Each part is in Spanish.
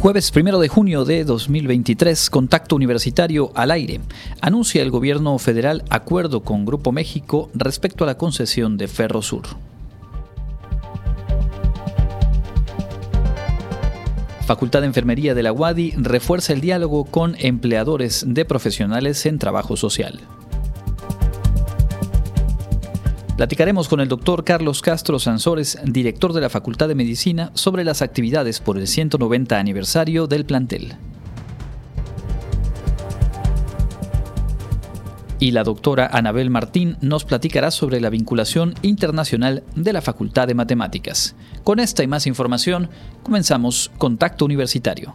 Jueves 1 de junio de 2023, Contacto Universitario al aire. Anuncia el gobierno federal acuerdo con Grupo México respecto a la concesión de Ferrosur. Facultad de Enfermería de la UADI refuerza el diálogo con empleadores de profesionales en trabajo social. Platicaremos con el doctor Carlos Castro Sansores, director de la Facultad de Medicina, sobre las actividades por el 190 aniversario del plantel. Y la doctora Anabel Martín nos platicará sobre la vinculación internacional de la Facultad de Matemáticas. Con esta y más información, comenzamos Contacto Universitario.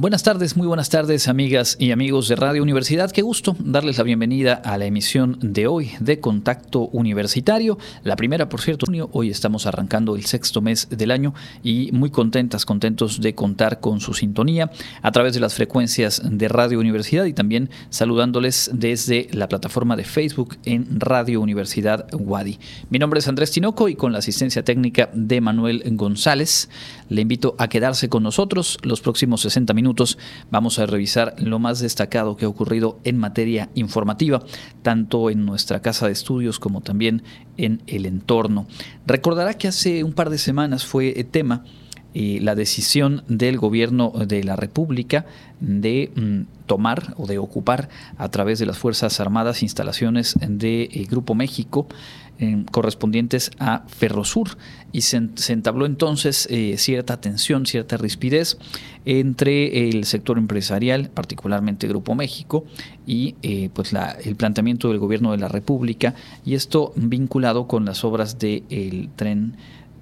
Buenas tardes, muy buenas tardes amigas y amigos de Radio Universidad. Qué gusto darles la bienvenida a la emisión de hoy de Contacto Universitario. La primera, por cierto, hoy estamos arrancando el sexto mes del año y muy contentas, contentos de contar con su sintonía a través de las frecuencias de Radio Universidad y también saludándoles desde la plataforma de Facebook en Radio Universidad Wadi. Mi nombre es Andrés Tinoco y con la asistencia técnica de Manuel González le invito a quedarse con nosotros los próximos 60 minutos vamos a revisar lo más destacado que ha ocurrido en materia informativa, tanto en nuestra casa de estudios como también en el entorno. Recordará que hace un par de semanas fue tema eh, la decisión del gobierno de la República de mm, tomar o de ocupar a través de las Fuerzas Armadas instalaciones de eh, Grupo México correspondientes a Ferrosur y se, entabló entonces eh, cierta tensión, cierta rispidez entre el sector empresarial, particularmente Grupo México, y eh, pues el planteamiento del gobierno de la República y esto vinculado con las obras del tren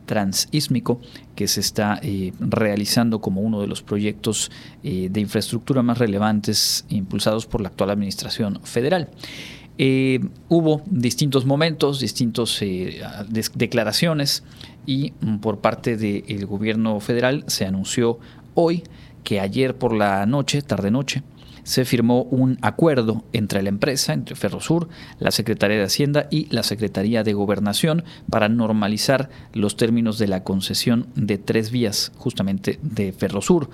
transísmico que se está eh, realizando como uno de los proyectos de infraestructura más relevantes impulsados por la actual administración federal. Eh, hubo distintos momentos, distintas eh, declaraciones y mm, por parte del gobierno federal se anunció hoy que ayer por la noche, tarde noche, se firmó un acuerdo entre la empresa, entre Ferrosur, la Secretaría de Hacienda y la Secretaría de Gobernación para normalizar los términos de la concesión de tres vías justamente de Ferrosur.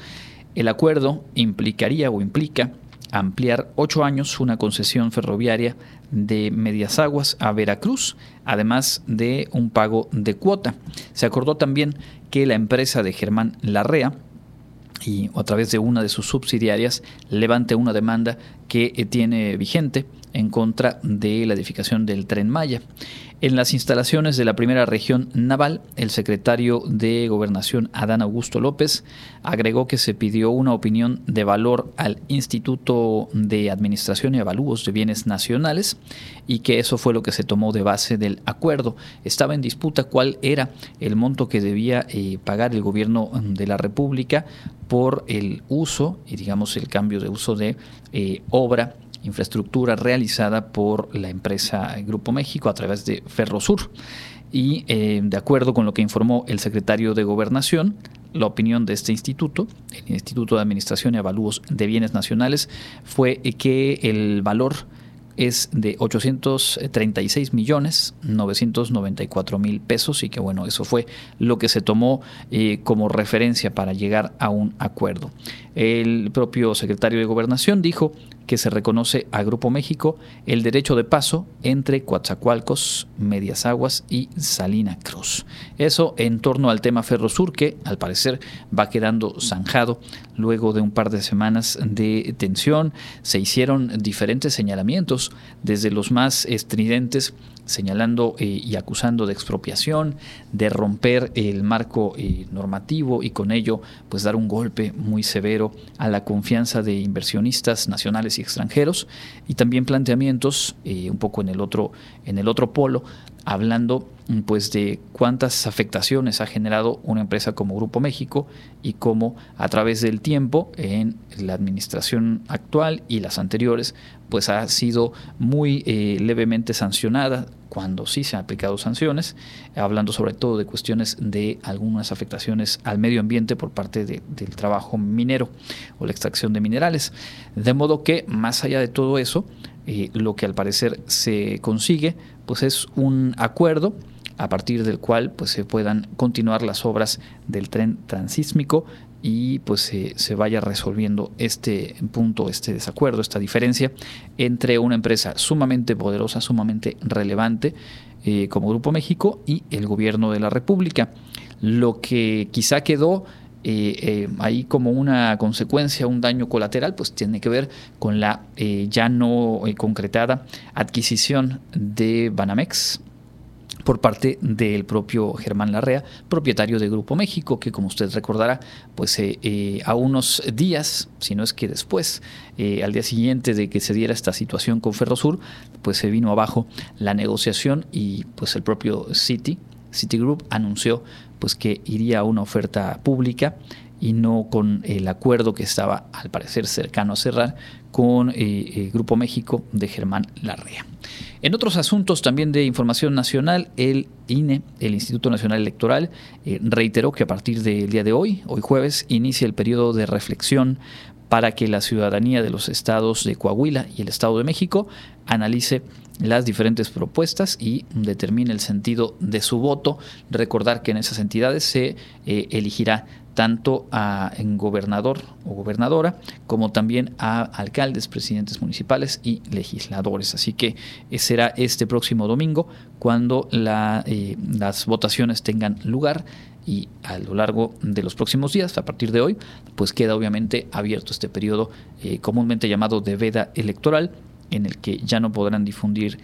El acuerdo implicaría o implica ampliar ocho años una concesión ferroviaria de Medias Aguas a Veracruz, además de un pago de cuota. Se acordó también que la empresa de Germán Larrea, y a través de una de sus subsidiarias levante una demanda que eh, tiene vigente en contra de la edificación del tren Maya. En las instalaciones de la primera región naval, el secretario de Gobernación, Adán Augusto López, agregó que se pidió una opinión de valor al Instituto de Administración y Avalúos de Bienes Nacionales y que eso fue lo que se tomó de base del acuerdo. Estaba en disputa cuál era el monto que debía eh, pagar el gobierno de la República por el uso y digamos el cambio de uso de eh, obra infraestructura realizada por la empresa Grupo México a través de Ferrosur. Y eh, de acuerdo con lo que informó el secretario de Gobernación, la opinión de este instituto, el Instituto de Administración y Avalúos de Bienes Nacionales, fue que el valor es de 836 millones 994 mil pesos y que bueno, eso fue lo que se tomó eh, como referencia para llegar a un acuerdo. El propio secretario de Gobernación dijo que se reconoce a Grupo México el derecho de paso entre Coatzacoalcos, Medias Aguas y Salina Cruz. Eso en torno al tema Ferrosur que al parecer va quedando zanjado luego de un par de semanas de tensión. Se hicieron diferentes señalamientos, desde los más estridentes señalando eh, y acusando de expropiación, de romper el marco eh, normativo y con ello pues dar un golpe muy severo a la confianza de inversionistas nacionales y extranjeros, y también planteamientos eh, un poco en el otro, en el otro polo, hablando pues de cuántas afectaciones ha generado una empresa como Grupo México y cómo a través del tiempo en la administración actual y las anteriores pues ha sido muy eh, levemente sancionada cuando sí se han aplicado sanciones, hablando sobre todo de cuestiones de algunas afectaciones al medio ambiente por parte del trabajo minero o la extracción de minerales. De modo que, más allá de todo eso, eh, lo que al parecer se consigue, pues es un acuerdo a partir del cual pues, se puedan continuar las obras del tren transísmico y pues se vaya resolviendo este punto, este desacuerdo, esta diferencia entre una empresa sumamente poderosa, sumamente relevante eh, como Grupo México y el gobierno de la República. Lo que quizá quedó eh, eh, ahí como una consecuencia, un daño colateral, pues tiene que ver con la ya no concretada adquisición de Banamex por parte del propio Germán Larrea, propietario de Grupo México, que como usted recordará, pues eh, eh, a unos días, si no es que después, eh, al día siguiente de que se diera esta situación con Ferrosur, pues se vino abajo la negociación y pues el propio City, Citigroup anunció pues que iría a una oferta pública y no con el acuerdo que estaba al parecer cercano a cerrar con el eh, eh, Grupo México de Germán Larrea. En otros asuntos también de información nacional, el INE, el Instituto Nacional Electoral, eh, reiteró que a partir del día de hoy, hoy jueves, inicia el periodo de reflexión para que la ciudadanía de los estados de Coahuila y el Estado de México analice las diferentes propuestas y determine el sentido de su voto. Recordar que en esas entidades se elegirá tanto a gobernador o gobernadora como también a alcaldes, presidentes municipales y legisladores. Así que eh, será este próximo domingo cuando eh, las votaciones tengan lugar y a lo largo de los próximos días, a partir de hoy, pues queda obviamente abierto este periodo eh, comúnmente llamado de veda electoral en el que ya no podrán difundir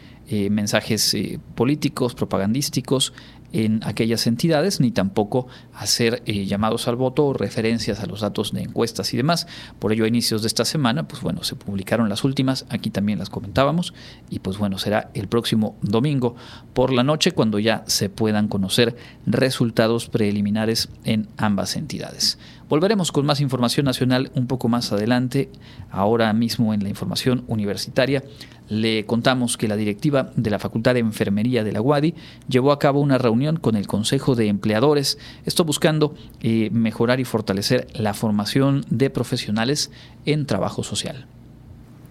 mensajes políticos, propagandísticos, en aquellas entidades, ni tampoco hacer eh, llamados al voto o referencias a los datos de encuestas y demás. Por ello, a inicios de esta semana, pues bueno, se publicaron las últimas, aquí también las comentábamos, y pues bueno, será el próximo domingo por la noche cuando ya se puedan conocer resultados preliminares en ambas entidades. Volveremos con más información nacional un poco más adelante, ahora mismo en la información universitaria. Le contamos que la directiva de la Facultad de Enfermería de la UADI llevó a cabo una reunión con el Consejo de Empleadores, esto buscando eh, mejorar y fortalecer la formación de profesionales en trabajo social.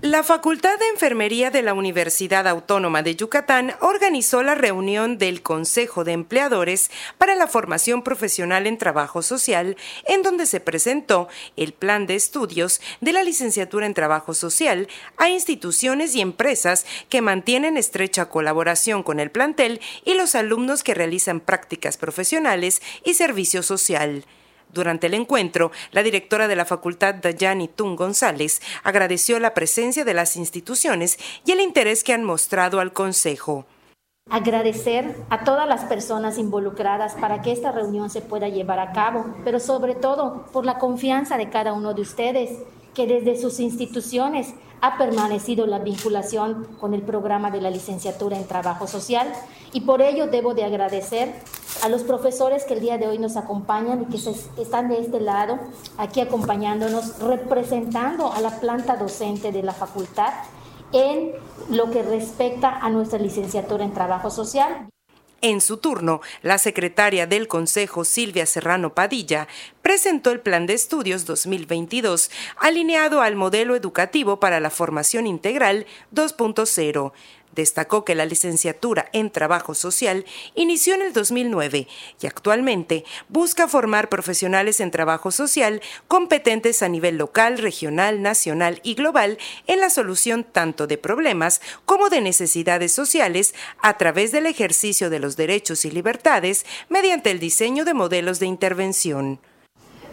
La Facultad de Enfermería de la Universidad Autónoma de Yucatán organizó la reunión del Consejo de Empleadores para la Formación Profesional en Trabajo Social, en donde se presentó el plan de estudios de la licenciatura en Trabajo Social a instituciones y empresas que mantienen estrecha colaboración con el plantel y los alumnos que realizan prácticas profesionales y servicio social. Durante el encuentro, la directora de la facultad, Dayani Tun González, agradeció la presencia de las instituciones y el interés que han mostrado al Consejo. Agradecer a todas las personas involucradas para que esta reunión se pueda llevar a cabo, pero sobre todo por la confianza de cada uno de ustedes, que desde sus instituciones ha permanecido la vinculación con el programa de la licenciatura en Trabajo Social y por ello debo de agradecer a los profesores que el día de hoy nos acompañan y que están de este lado, aquí acompañándonos, representando a la planta docente de la facultad en lo que respecta a nuestra licenciatura en Trabajo Social. En su turno, la secretaria del Consejo, Silvia Serrano Padilla, presentó el Plan de Estudios 2022, alineado al modelo educativo para la formación integral 2.0, Destacó que la licenciatura en Trabajo Social inició en el 2009 y actualmente busca formar profesionales en trabajo social competentes a nivel local, regional, nacional y global en la solución tanto de problemas como de necesidades sociales a través del ejercicio de los derechos y libertades mediante el diseño de modelos de intervención.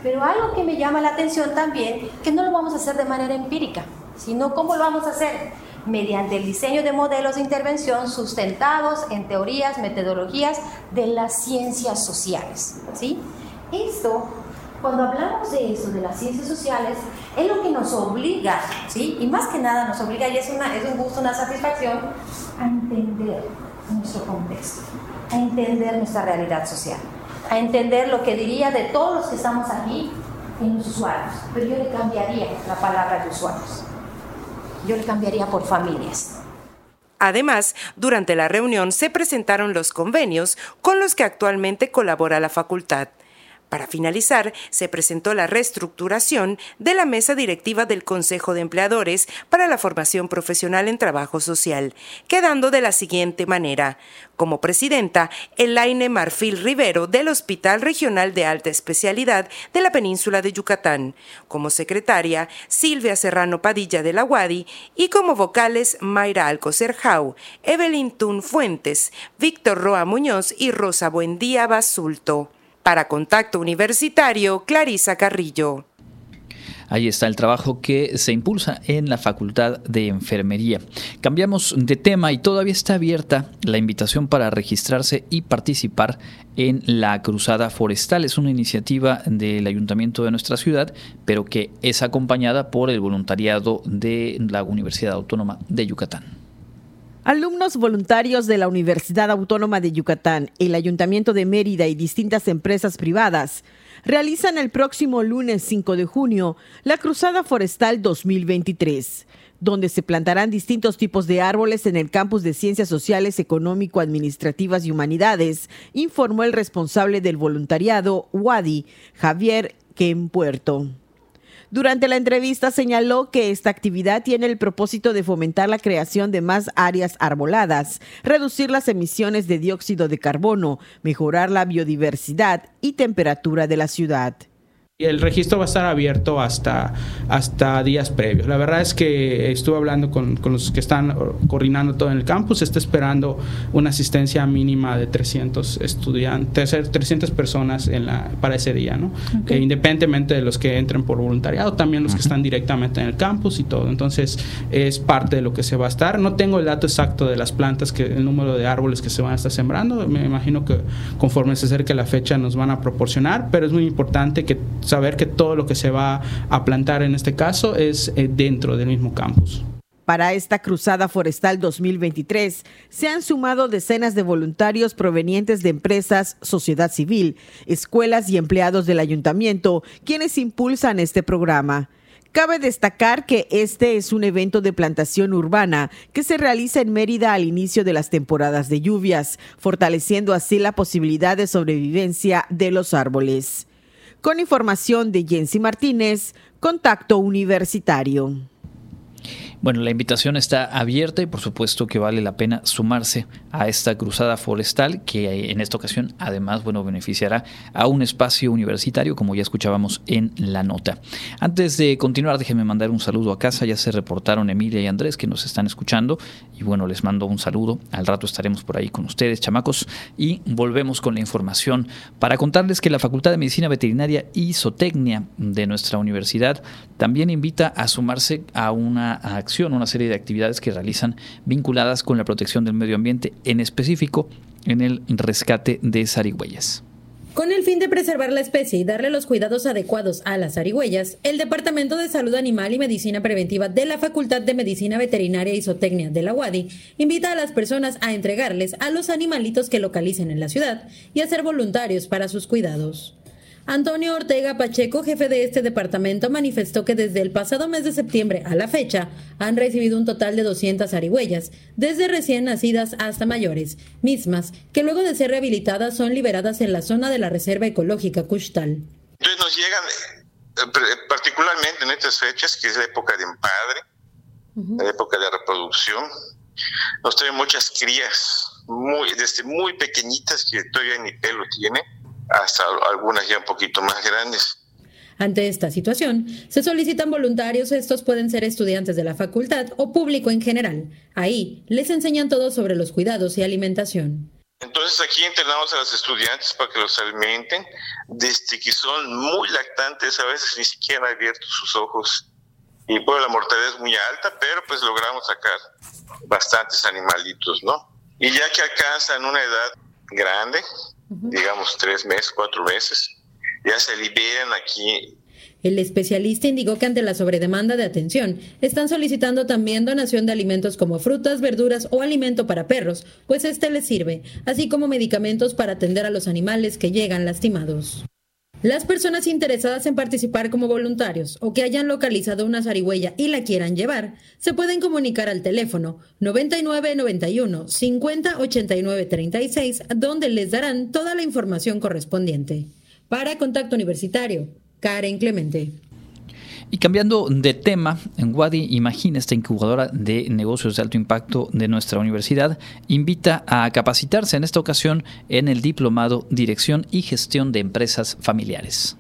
Pero algo que me llama la atención también, que no lo vamos a hacer de manera empírica, sino cómo lo vamos a hacer mediante el diseño de modelos de intervención sustentados en teorías, metodologías de las ciencias sociales. ¿sí? Esto cuando hablamos de eso, de las ciencias sociales, es lo que nos obliga, ¿sí? Y más que nada nos obliga, y es, una, es un gusto, una satisfacción, a entender nuestro contexto, a entender nuestra realidad social, a entender lo que diría de todos los que estamos aquí en los usuarios, pero yo le cambiaría la palabra de usuarios, yo le cambiaría por familias. Además, durante la reunión se presentaron los convenios con los que actualmente colabora la facultad. Para finalizar, se presentó la reestructuración de la mesa directiva del Consejo de Empleadores para la Formación Profesional en Trabajo Social, quedando de la siguiente manera. Como presidenta, Elaine Marfil Rivero del Hospital Regional de Alta Especialidad de la Península de Yucatán. Como secretaria, Silvia Serrano Padilla de la UADI y como vocales, Mayra Alcocer Jau, Evelyn Tun Fuentes, Víctor Roa Muñoz y Rosa Buendía Basulto. Para Contacto Universitario, Clarisa Carrillo. Ahí está el trabajo que se impulsa en la Facultad de Enfermería. Cambiamos de tema y todavía está abierta la invitación para registrarse y participar en la Cruzada Forestal. Es una iniciativa del ayuntamiento de nuestra ciudad, pero que es acompañada por el voluntariado de la Universidad Autónoma de Yucatán. Alumnos voluntarios de la Universidad Autónoma de Yucatán, el Ayuntamiento de Mérida y distintas empresas privadas realizan el próximo lunes 5 de junio la Cruzada Forestal 2023 donde se plantarán distintos tipos de árboles en el campus de Ciencias Sociales, Económico, Administrativas y Humanidades, informó el responsable del voluntariado, WADI, Javier Puerto. Durante la entrevista señaló que esta actividad tiene el propósito de fomentar la creación de más áreas arboladas, reducir las emisiones de dióxido de carbono, mejorar la biodiversidad y temperatura de la ciudad. El registro va a estar abierto hasta, hasta días previos. La verdad es que estuve hablando con, los que están coordinando todo en el campus. Está esperando una asistencia mínima de 300 estudiantes, 300 personas en la, para ese día, ¿no? independientemente de los que entren por voluntariado, también los que están directamente en el campus y todo. Entonces, es parte de lo que se va a estar. No tengo el dato exacto de las plantas, que el número de árboles que se van a estar sembrando. Me imagino que conforme se acerque la fecha nos van a proporcionar, pero es muy importante que saber que todo lo que se va a plantar en este caso es eh, dentro del mismo campus. Para esta Cruzada Forestal 2023 se han sumado decenas de voluntarios provenientes de empresas, sociedad civil, escuelas y empleados del ayuntamiento, quienes impulsan este programa. Cabe destacar que este es un evento de plantación urbana que se realiza en Mérida al inicio de las temporadas de lluvias, fortaleciendo así la posibilidad de sobrevivencia de los árboles. Con información de Jensi Martínez, Contacto Universitario. Bueno, la invitación está abierta y por supuesto que vale la pena sumarse a esta cruzada forestal que en esta ocasión además bueno, beneficiará a un espacio universitario como ya escuchábamos en la nota. Antes de continuar, déjenme mandar un saludo a casa, ya se reportaron Emilia y Andrés que nos están escuchando y bueno, les mando un saludo. Al rato estaremos por ahí con ustedes, chamacos, y volvemos con la información para contarles que la Facultad de Medicina Veterinaria y Zootecnia de nuestra universidad también invita a sumarse a una acción una serie de actividades que realizan vinculadas con la protección del medio ambiente, en específico en el rescate de zarigüeyas. Con el fin de preservar la especie y darle los cuidados adecuados a las zarigüeyas, el Departamento de Salud Animal y Medicina Preventiva de la Facultad de Medicina Veterinaria y Zootecnia de la UADI invita a las personas a entregarles a los animalitos que localicen en la ciudad y a ser voluntarios para sus cuidados. Antonio Ortega Pacheco, jefe de este departamento, manifestó que desde el pasado mes de septiembre a la fecha han recibido un total de 200 arihuellas, desde recién nacidas hasta mayores, mismas que luego de ser rehabilitadas son liberadas en la zona de la Reserva Ecológica Cushtal. Entonces nos llegan, eh, particularmente en estas fechas, que es la época de empadre, la época de reproducción, nos traen muchas crías, muy, desde muy pequeñitas que todavía ni pelo tiene hasta algunas ya un poquito más grandes. Ante esta situación, se solicitan voluntarios, estos pueden ser estudiantes de la facultad o público en general. Ahí les enseñan todo sobre los cuidados y alimentación. Entonces aquí entrenamos a los estudiantes para que los alimenten, desde que son muy lactantes, a veces ni siquiera han abierto sus ojos. Y pues la mortalidad es muy alta, pero pues logramos sacar bastantes animalitos, ¿no? Y ya que alcanzan una edad grande, digamos tres meses, cuatro meses, ya se liberen aquí. El especialista indicó que ante la sobredemanda de atención, están solicitando también donación de alimentos como frutas, verduras o alimento para perros, pues este les sirve, así como medicamentos para atender a los animales que llegan lastimados. Las personas interesadas en participar como voluntarios o que hayan localizado una zarigüeya y la quieran llevar, se pueden comunicar al teléfono 9991 50 89 36, donde les darán toda la información correspondiente. Para Contacto Universitario, Karen Clemente. Y cambiando de tema, en Wadi Imagina, esta incubadora de negocios de alto impacto de nuestra universidad, invita a capacitarse en esta ocasión en el diplomado Dirección y Gestión de Empresas Familiares.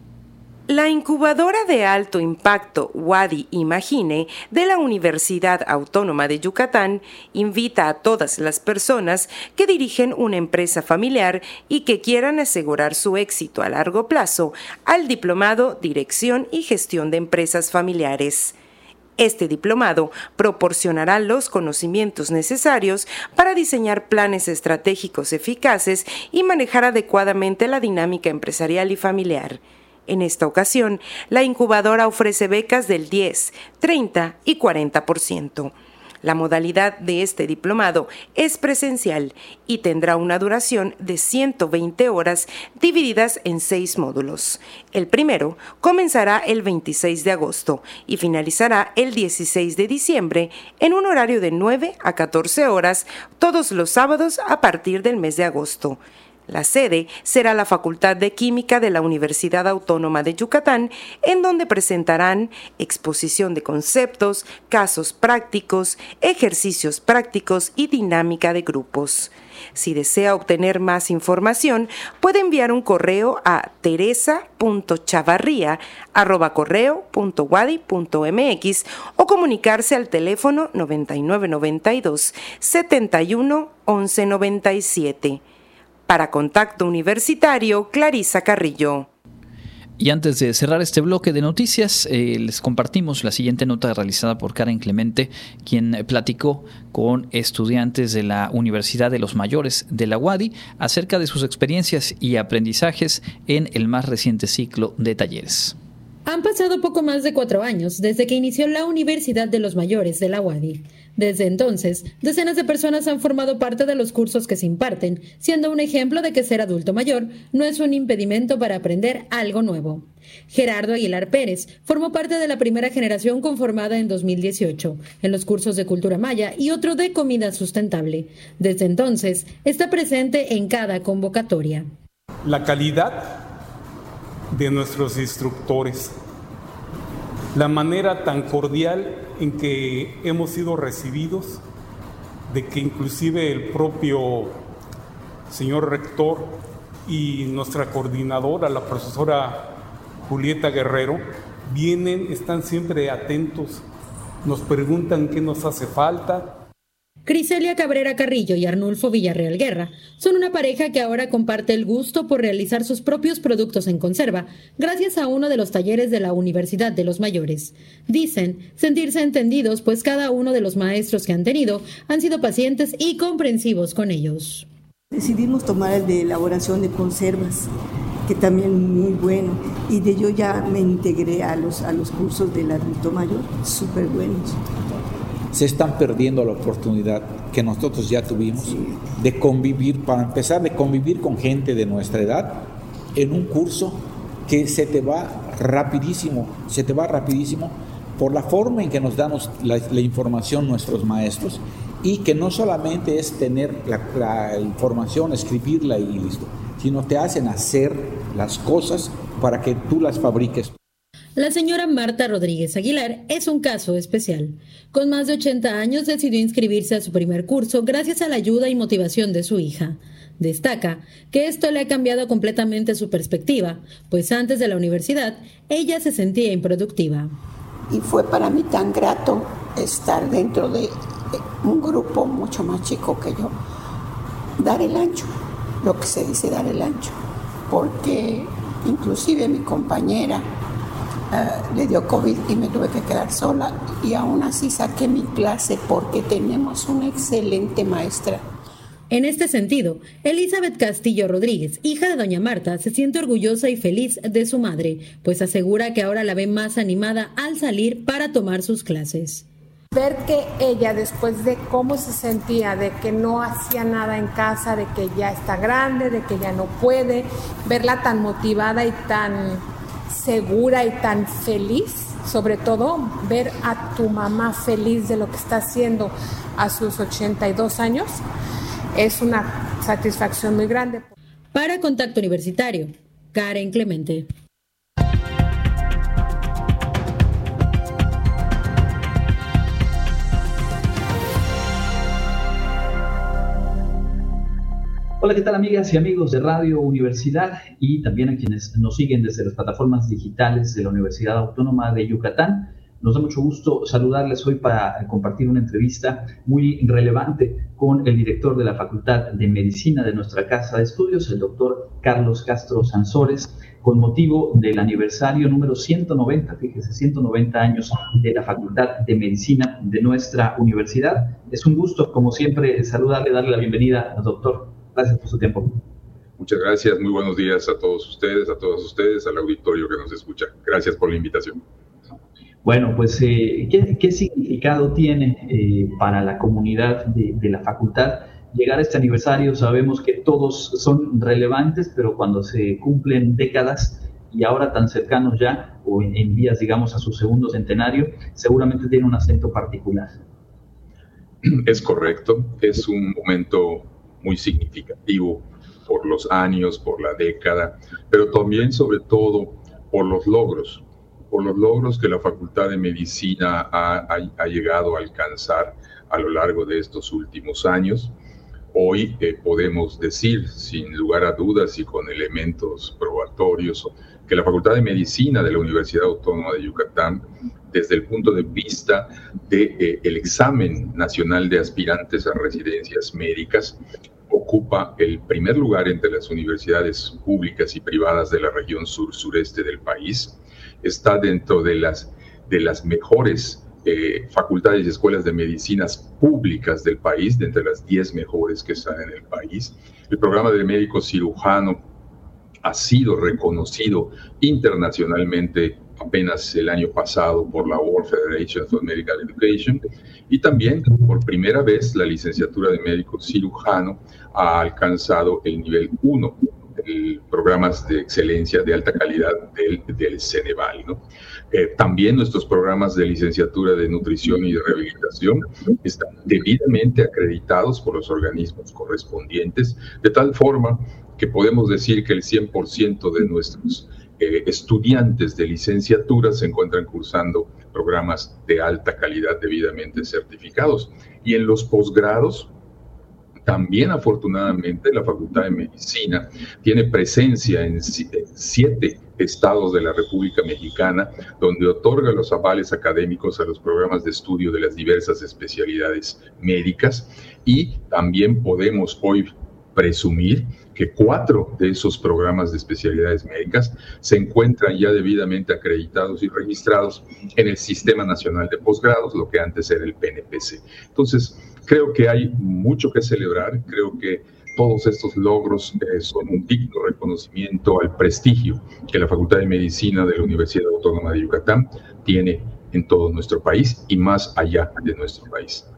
La incubadora de alto impacto Wadi Imagine de la Universidad Autónoma de Yucatán invita a todas las personas que dirigen una empresa familiar y que quieran asegurar su éxito a largo plazo al diplomado Dirección y Gestión de Empresas Familiares. Este diplomado proporcionará los conocimientos necesarios para diseñar planes estratégicos eficaces y manejar adecuadamente la dinámica empresarial y familiar. En esta ocasión, la incubadora ofrece becas del 10, 30 y 40%. La modalidad de este diplomado es presencial y tendrá una duración de 120 horas divididas en seis módulos. El primero comenzará el 26 de agosto y finalizará el 16 de diciembre en un horario de 9 a 14 horas todos los sábados a partir del mes de agosto. La sede será la Facultad de Química de la Universidad Autónoma de Yucatán, en donde presentarán exposición de conceptos, casos prácticos, ejercicios prácticos y dinámica de grupos. Si desea obtener más información, puede enviar un correo a teresa.chavarría.wadi.mx o comunicarse al teléfono 9992 71 1197. Para Contacto Universitario, Clarisa Carrillo. Y antes de cerrar este bloque de noticias, eh, les compartimos la siguiente nota realizada por Karen Clemente, quien platicó con estudiantes de la Universidad de los Mayores de la UADI acerca de sus experiencias y aprendizajes en el más reciente ciclo de talleres. Han pasado poco más de cuatro años desde que inició la Universidad de los Mayores de la UADI. Desde entonces, decenas de personas han formado parte de los cursos que se imparten, siendo un ejemplo de que ser adulto mayor no es un impedimento para aprender algo nuevo. Gerardo Aguilar Pérez formó parte de la primera generación conformada en 2018 en los cursos de cultura maya y otro de comida sustentable. Desde entonces, está presente en cada convocatoria. La calidad de nuestros instructores, la manera tan cordial en que hemos sido recibidos, de que inclusive el propio señor rector y nuestra coordinadora, la profesora Julieta Guerrero, vienen, están siempre atentos, nos preguntan qué nos hace falta, Criselia Cabrera Carrillo y Arnulfo Villarreal Guerra son una pareja que ahora comparte el gusto por realizar sus propios productos en conserva, gracias a uno de los talleres de la Universidad de los Mayores. Dicen sentirse entendidos, pues cada uno de los maestros que han tenido han sido pacientes y comprensivos con ellos. Decidimos tomar el de elaboración de conservas, que también muy bueno, y de yo ya me integré a los, a los cursos del adulto mayor, súper buenos se están perdiendo la oportunidad que nosotros ya tuvimos de convivir, para empezar, de convivir con gente de nuestra edad en un curso que se te va rapidísimo, se te va rapidísimo por la forma en que nos damos la, información nuestros maestros y que no solamente es tener la, la información, escribirla y listo, sino te hacen hacer las cosas para que tú las fabriques. La señora Marta Rodríguez Aguilar es un caso especial. Con más de 80 años decidió inscribirse a su primer curso gracias a la ayuda y motivación de su hija. Destaca que esto le ha cambiado completamente su perspectiva, pues antes de la universidad ella se sentía improductiva. Y fue para mí tan grato estar dentro de un grupo mucho más chico que yo, dar el ancho, lo que se dice dar el ancho, porque inclusive mi compañera eh, le dio COVID y me tuve que quedar sola y aún así saqué mi clase porque tenemos una excelente maestra. En este sentido, Elizabeth Castillo Rodríguez, hija de doña Marta, se siente orgullosa y feliz de su madre, pues asegura que ahora la ve más animada al salir para tomar sus clases. Ver que ella, después de cómo se sentía, de que no hacía nada en casa, de que ya está grande, de que ya no puede, verla tan motivada y tan segura y tan feliz, sobre todo ver a tu mamá feliz de lo que está haciendo a sus 82 años, es una satisfacción muy grande. Para Contacto Universitario, Karen Clemente. Hola, ¿qué tal amigas y amigos de Radio Universidad y también a quienes nos siguen desde las plataformas digitales de la Universidad Autónoma de Yucatán? Nos da mucho gusto saludarles hoy para compartir una entrevista muy relevante con el director de la Facultad de Medicina de nuestra Casa de Estudios, el doctor Carlos Castro Sansores, con motivo del aniversario número 190, fíjese, 190 años de la Facultad de Medicina de nuestra universidad. Es un gusto, como siempre, saludarle, darle la bienvenida doctor. Gracias por su tiempo. Muchas gracias, muy buenos días a todos ustedes, a todos ustedes, al auditorio que nos escucha. Gracias por la invitación. Bueno, pues, eh, ¿qué, significado tiene eh, para la comunidad de, la facultad llegar a este aniversario? Sabemos que todos son relevantes, pero cuando se cumplen décadas y ahora tan cercanos ya, o en, en vías, digamos, a su segundo centenario, seguramente tiene un acento particular. Es correcto, es un momento muy significativo por los años, por la década, pero también sobre todo por los logros, por los logros que la Facultad de Medicina ha, llegado a alcanzar a lo largo de estos últimos años. Hoy eh, podemos decir, sin lugar a dudas y con elementos probatorios, que la Facultad de Medicina de la Universidad Autónoma de Yucatán, desde el punto de vista del de, eh, examen nacional de aspirantes a residencias médicas, ocupa el primer lugar entre las universidades públicas y privadas de la región sur-sureste del país. Está dentro de las, de las mejores eh, facultades y escuelas de medicinas públicas del país, de entre las 10 mejores que están en el país. El programa de médico cirujano ha sido reconocido internacionalmente apenas el año pasado por la World Federation for Medical Education y también por primera vez la licenciatura de médico cirujano ha alcanzado el nivel 1 de programas de excelencia de alta calidad del, del Ceneval. ¿no? Eh, también nuestros programas de licenciatura de nutrición y de rehabilitación están debidamente acreditados por los organismos correspondientes, de tal forma que podemos decir que el 100% de nuestros eh, estudiantes de licenciatura se encuentran cursando programas de alta calidad debidamente certificados. Y en los posgrados, también afortunadamente la Facultad de Medicina tiene presencia en siete estados de la República Mexicana, donde otorga los avales académicos a los programas de estudio de las diversas especialidades médicas y también podemos hoy presumir que cuatro de esos programas de especialidades médicas se encuentran ya debidamente acreditados y registrados en el Sistema Nacional de Posgrados, lo que antes era el PNPC. Entonces, creo que hay mucho que celebrar, creo que todos estos logros eh, son un digno reconocimiento al prestigio que la Facultad de Medicina de la Universidad Autónoma de Yucatán tiene en todo nuestro país y más allá de nuestro país.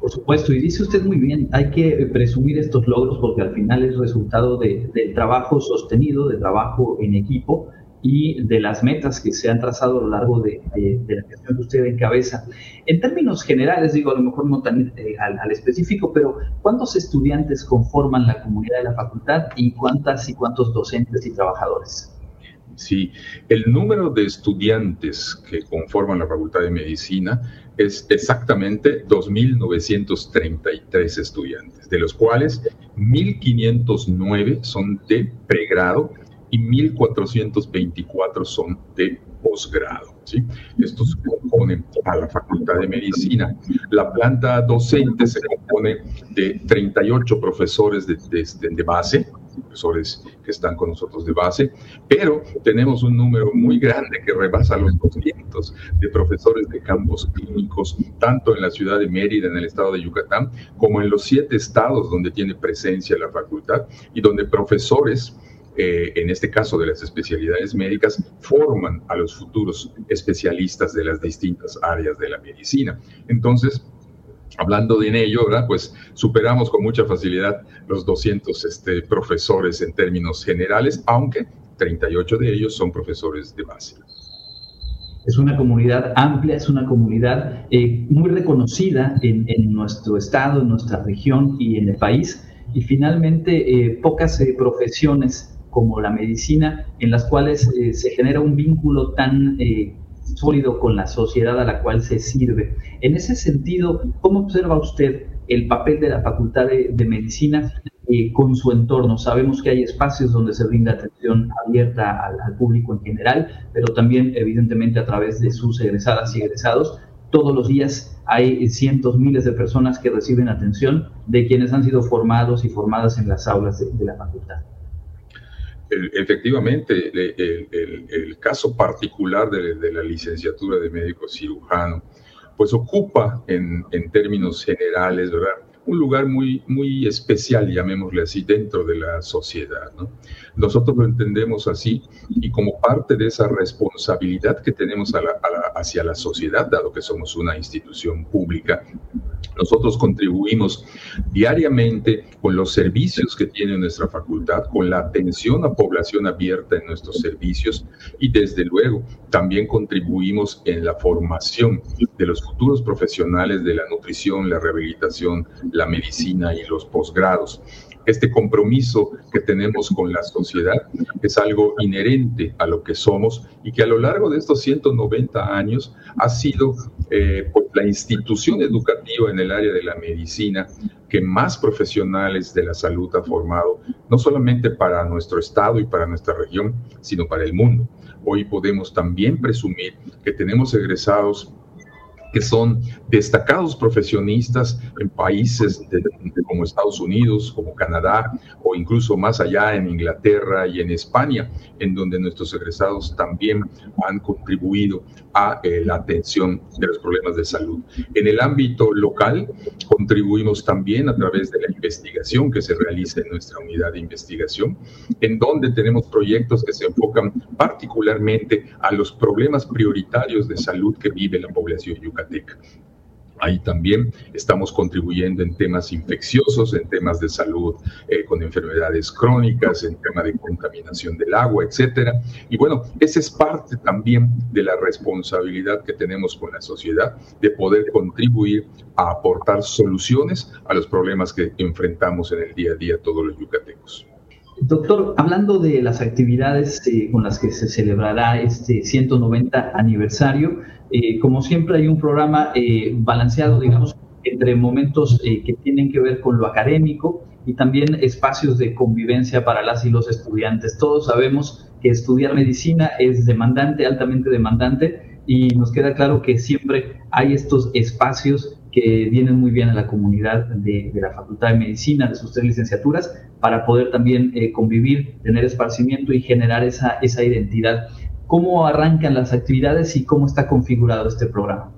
Por supuesto, y dice usted muy bien, hay que presumir estos logros porque al final es resultado de, del trabajo sostenido, de trabajo en equipo y de las metas que se han trazado a lo largo de, la gestión que usted encabeza. En términos generales, digo, a lo mejor no tan eh, al, específico, pero ¿cuántos estudiantes conforman la comunidad de la facultad y cuántas y cuántos docentes y trabajadores? Sí, el número de estudiantes que conforman la Facultad de Medicina es exactamente 2.933 estudiantes, de los cuales 1.509 son de pregrado y 1.424 son de posgrado. ¿sí? Estos componen a la Facultad de Medicina. La planta docente se compone de 38 profesores de, de, de base, profesores que están con nosotros de base, pero tenemos un número muy grande que rebasa los 200 de profesores de campos clínicos, tanto en la ciudad de Mérida, en el estado de Yucatán, como en los siete estados donde tiene presencia la facultad y donde profesores eh, en este caso de las especialidades médicas, forman a los futuros especialistas de las distintas áreas de la medicina. Entonces, hablando de ello, ¿verdad? pues superamos con mucha facilidad los 200 este, profesores en términos generales, aunque 38 de ellos son profesores de base. Es una comunidad amplia, es una comunidad eh, muy reconocida en, nuestro estado, en nuestra región y en el país. Y finalmente, eh, pocas profesiones como la medicina, en las cuales eh, se genera un vínculo tan eh, sólido con la sociedad a la cual se sirve. En ese sentido, ¿cómo observa usted el papel de la Facultad de, Medicina eh, con su entorno? Sabemos que hay espacios donde se brinda atención abierta al, al público en general, pero también evidentemente a través de sus egresadas y egresados. Todos los días hay cientos, miles de personas que reciben atención de quienes han sido formados y formadas en las aulas de la facultad efectivamente, el, caso particular de, la licenciatura de médico cirujano, pues ocupa en, en, términos generales, ¿verdad? Un lugar muy, muy especial, llamémosle así, dentro de la sociedad, ¿no? Nosotros lo entendemos así y como parte de esa responsabilidad que tenemos hacia la sociedad, dado que somos una institución pública, nosotros contribuimos diariamente con los servicios que tiene nuestra facultad, con la atención a población abierta en nuestros servicios y desde luego también contribuimos en la formación de los futuros profesionales de la nutrición, la rehabilitación, la medicina y los posgrados este compromiso que tenemos con la sociedad es algo inherente a lo que somos y que a lo largo de estos 190 años ha sido eh, pues, la institución educativa en el área de la medicina que más profesionales de la salud ha formado, no solamente para nuestro estado y para nuestra región, sino para el mundo. Hoy podemos también presumir que tenemos egresados que son destacados profesionistas en países como Estados Unidos, como Canadá o incluso más allá en Inglaterra y en España, en donde nuestros egresados también han contribuido a eh, la atención de los problemas de salud. En el ámbito local, contribuimos también a través de la investigación que se realiza en nuestra unidad de investigación, en donde tenemos proyectos que se enfocan particularmente a los problemas prioritarios de salud que vive la población yucateca Ahí también estamos contribuyendo en temas infecciosos, en temas de salud eh, con enfermedades crónicas, en tema de contaminación del agua, etcétera. Y bueno, esa es parte también de la responsabilidad que tenemos con la sociedad de poder contribuir a aportar soluciones a los problemas que enfrentamos en el día a día todos los yucatecos. Doctor, hablando de las actividades eh, con las que se celebrará este 190 aniversario, eh, como siempre hay un programa eh, balanceado, digamos, entre momentos que tienen que ver con lo académico y también espacios de convivencia para las y los estudiantes. Todos sabemos que estudiar medicina es demandante, altamente demandante, y nos queda claro que siempre hay estos espacios que vienen muy bien a la comunidad de, la Facultad de Medicina, de sus tres licenciaturas, para poder también eh, convivir, tener esparcimiento y generar esa, esa identidad. ¿Cómo arrancan las actividades y cómo está configurado este programa?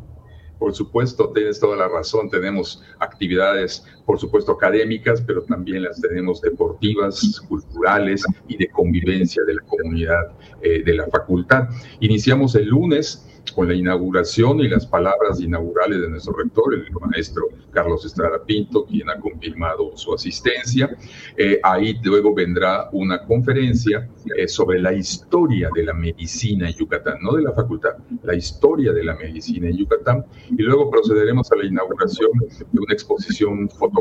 Por supuesto, tienes toda la razón. Tenemos actividades, por supuesto, académicas, pero también las tenemos deportivas, culturales y de convivencia de la comunidad eh, de la facultad. Iniciamos el lunes con la inauguración y las palabras inaugurales de nuestro rector, el maestro Carlos Estrada Pinto, quien ha confirmado su asistencia. Eh, ahí luego vendrá una conferencia eh, sobre la historia de la medicina en Yucatán, no de la facultad, la historia de la medicina en Yucatán. Y luego procederemos a la inauguración de una exposición fotográfica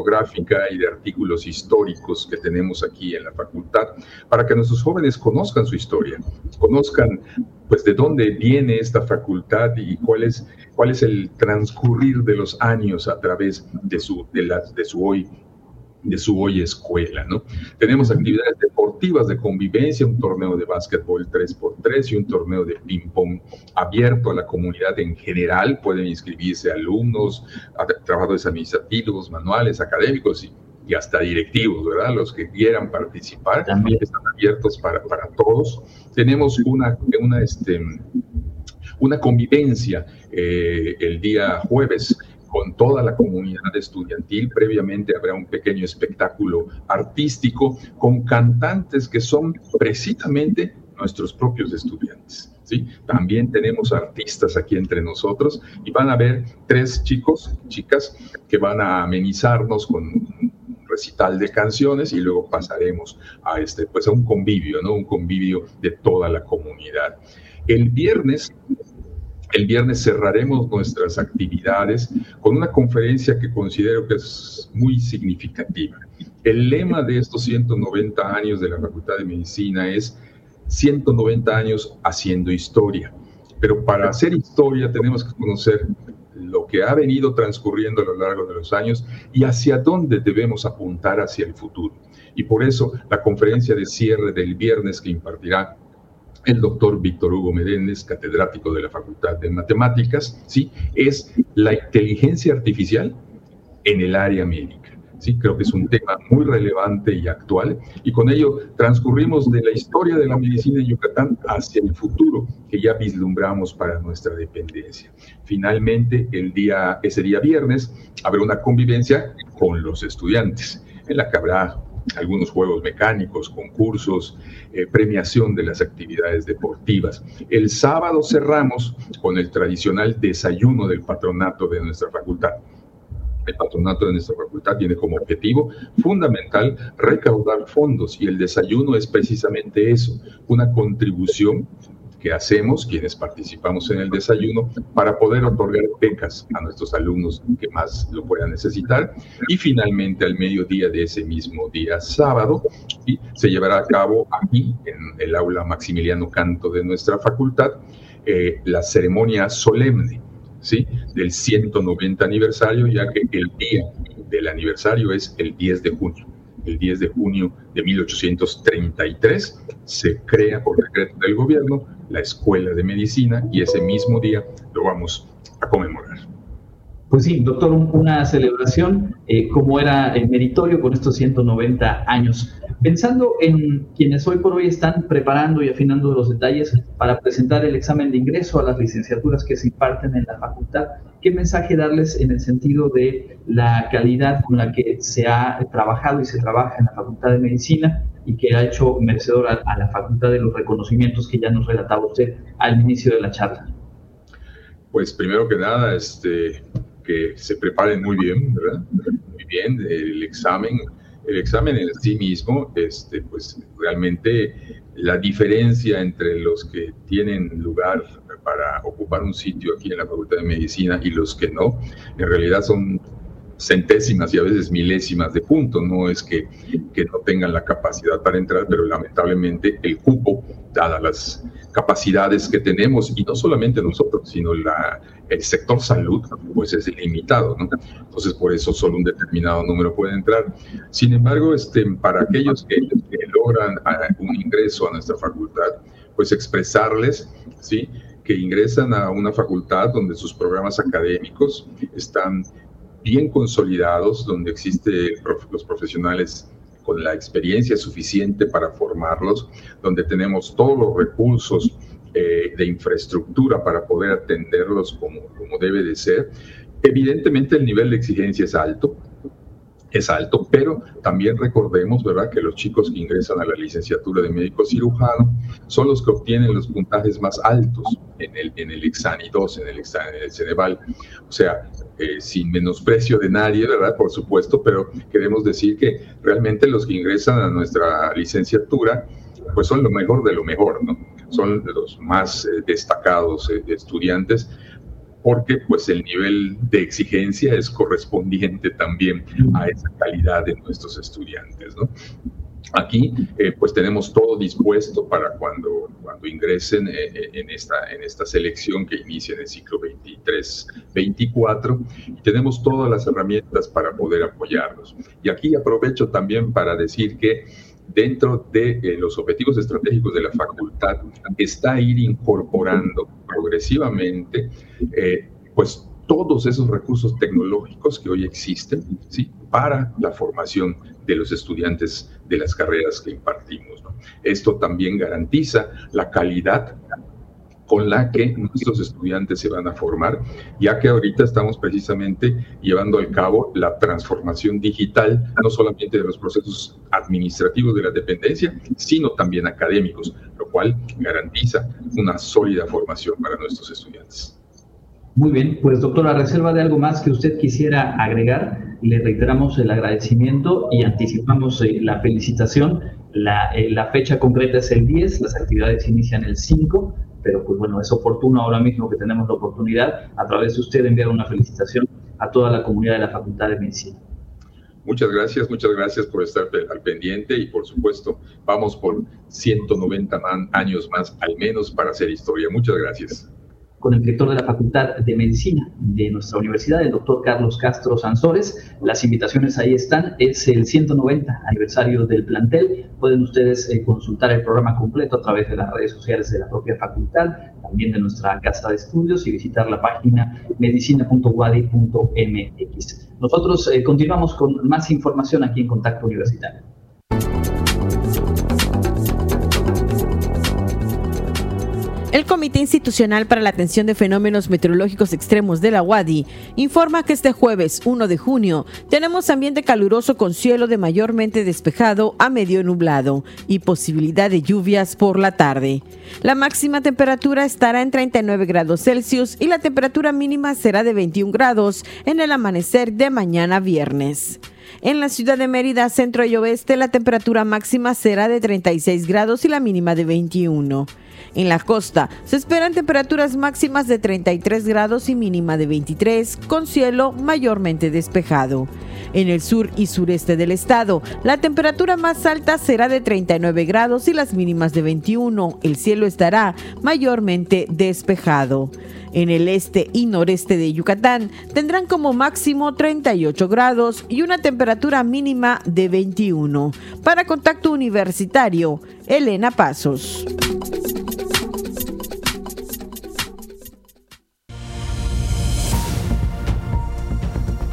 y de artículos históricos que tenemos aquí en la facultad para que nuestros jóvenes conozcan su historia, conozcan pues de dónde viene esta facultad y cuál es, cuál es el transcurrir de los años a través de su, de de su hoy de su hoy escuela, ¿no? Tenemos actividades deportivas de convivencia, un torneo de básquetbol 3x3 y un torneo de ping-pong abierto a la comunidad en general. Pueden inscribirse alumnos, trabajadores administrativos, manuales, académicos y y hasta directivos, ¿verdad? Los que quieran participar También. están abiertos para, para todos. Tenemos una, una, este, una convivencia eh, el día jueves con toda la comunidad estudiantil. Previamente habrá un pequeño espectáculo artístico con cantantes que son precisamente nuestros propios estudiantes. ¿sí? También tenemos artistas aquí entre nosotros y van a ver tres chicos, chicas, que van a amenizarnos con un recital de canciones y luego pasaremos a, este, pues a un convivio, ¿no? un convivio de toda la comunidad. El viernes el viernes cerraremos nuestras actividades con una conferencia que considero que es muy significativa. El lema de estos 190 años de la Facultad de Medicina es 190 años haciendo historia. Pero para hacer historia tenemos que conocer lo que ha venido transcurriendo a lo largo de los años y hacia dónde debemos apuntar hacia el futuro. Y por eso la conferencia de cierre del viernes que impartirá el doctor Víctor Hugo Menéndez, catedrático de la Facultad de Matemáticas, ¿sí? es la inteligencia artificial en el área médica. Sí, creo que es un tema muy relevante y actual y con ello transcurrimos de la historia de la medicina en Yucatán hacia el futuro que ya vislumbramos para nuestra dependencia. Finalmente, el día, ese día viernes, habrá una convivencia con los estudiantes en la que habrá algunos juegos mecánicos, concursos, eh, premiación de las actividades deportivas. El sábado cerramos con el tradicional desayuno del patronato de nuestra facultad. El patronato de nuestra facultad tiene como objetivo fundamental recaudar fondos y el desayuno es precisamente eso, una contribución que hacemos quienes participamos en el desayuno para poder otorgar becas a nuestros alumnos que más lo puedan necesitar. Y finalmente, al mediodía de ese mismo día sábado, se llevará a cabo aquí, en el aula Maximiliano Canto de nuestra facultad, eh, la ceremonia solemne ¿sí? del 190 aniversario, ya que el día del aniversario es el 10 de junio el 10 de junio de 1833, se crea por decreto del gobierno la Escuela de Medicina y ese mismo día lo vamos a conmemorar. Pues sí, doctor, una celebración eh, como era el meritorio con estos 190 años. Pensando en quienes hoy por hoy están preparando y afinando los detalles para presentar el examen de ingreso a las licenciaturas que se imparten en la facultad, ¿qué mensaje darles en el sentido de la calidad con la que se ha trabajado y se trabaja en la Facultad de Medicina y que ha hecho merecedor a, la Facultad de los reconocimientos que ya nos relataba usted al inicio de la charla? Pues primero que nada, este, que se preparen muy bien, ¿verdad? Muy bien el examen. El examen en sí mismo, este, pues realmente la diferencia entre los que tienen lugar para ocupar un sitio aquí en la Facultad de Medicina y los que no, en realidad son centésimas y a veces milésimas de punto. No es que, que, no tengan la capacidad para entrar, pero lamentablemente el cupo, dadas las capacidades que tenemos, y no solamente nosotros, sino la, el sector salud, pues es limitado, ¿no? Entonces, por eso solo un determinado número puede entrar. Sin embargo, este, para aquellos que, logran ah, un ingreso a nuestra facultad, pues expresarles, ¿sí? que ingresan a una facultad donde sus programas académicos están bien consolidados, donde existen los profesionales con la experiencia suficiente para formarlos, donde tenemos todos los recursos eh, de infraestructura para poder atenderlos como, como debe de ser. Evidentemente el nivel de exigencia es alto, es alto, pero también recordemos, ¿verdad?, que los chicos que ingresan a la licenciatura de médico cirujano son los que obtienen los puntajes más altos en el, en el examen 2, en el el Ceneval. O sea, eh, sin menosprecio de nadie, ¿verdad?, por supuesto, pero queremos decir que realmente los que ingresan a nuestra licenciatura, pues son lo mejor de lo mejor, ¿no? Son los más eh, destacados eh, estudiantes porque pues el nivel de exigencia es correspondiente también a esa calidad de nuestros estudiantes. ¿no? Aquí eh, pues tenemos todo dispuesto para cuando, cuando ingresen eh, eh, en, esta, en esta selección que inicia en el ciclo 23-24 y tenemos todas las herramientas para poder apoyarlos. Y aquí aprovecho también para decir que dentro de eh, los objetivos estratégicos de la facultad está ir incorporando progresivamente, eh, pues todos esos recursos tecnológicos que hoy existen, ¿sí? para la formación de los estudiantes de las carreras que impartimos. Esto también garantiza la calidad con la que nuestros estudiantes se van a formar, ya que ahorita estamos precisamente llevando a cabo la transformación digital, no solamente de los procesos administrativos de la dependencia, sino también académicos, lo cual garantiza una sólida formación para nuestros estudiantes. Muy bien, pues doctora, reserva de algo más que usted quisiera agregar, le reiteramos el agradecimiento y anticipamos eh, la felicitación. Eh, la fecha concreta es el 10, las actividades inician el 5 pero pues bueno, es oportuno ahora mismo que tenemos la oportunidad a través de usted enviar una felicitación a toda la comunidad de la Facultad de Medicina. Muchas gracias, muchas gracias por estar al pendiente y por supuesto vamos por 190 años más al menos para hacer historia. Muchas gracias con el director de la Facultad de Medicina de nuestra universidad, el doctor Carlos Castro Sansores. Las invitaciones ahí están, es el 190 aniversario del plantel. Pueden ustedes eh, consultar el programa completo a través de las redes sociales de la propia facultad, también de nuestra casa de estudios y visitar la página medicina.wadi.mx. Nosotros eh, continuamos con más información aquí en Contacto Universitario. El Comité Institucional para la Atención de Fenómenos Meteorológicos Extremos de la UADI informa que este jueves 1 de junio tenemos ambiente caluroso con cielo de mayormente despejado a medio nublado y posibilidad de lluvias por la tarde. La máxima temperatura estará en 39 grados Celsius y la temperatura mínima será de 21 grados en el amanecer de mañana viernes. En la ciudad de Mérida, centro y oeste, la temperatura máxima será de 36 grados y la mínima de 21. En la costa se esperan temperaturas máximas de 33 grados y mínima de 23, con cielo mayormente despejado. En el sur y sureste del estado, la temperatura más alta será de 39 grados y las mínimas de 21. El cielo estará mayormente despejado. En el este y noreste de Yucatán tendrán como máximo 38 grados y una temperatura mínima de 21. Para Contacto Universitario, Elena Pasos.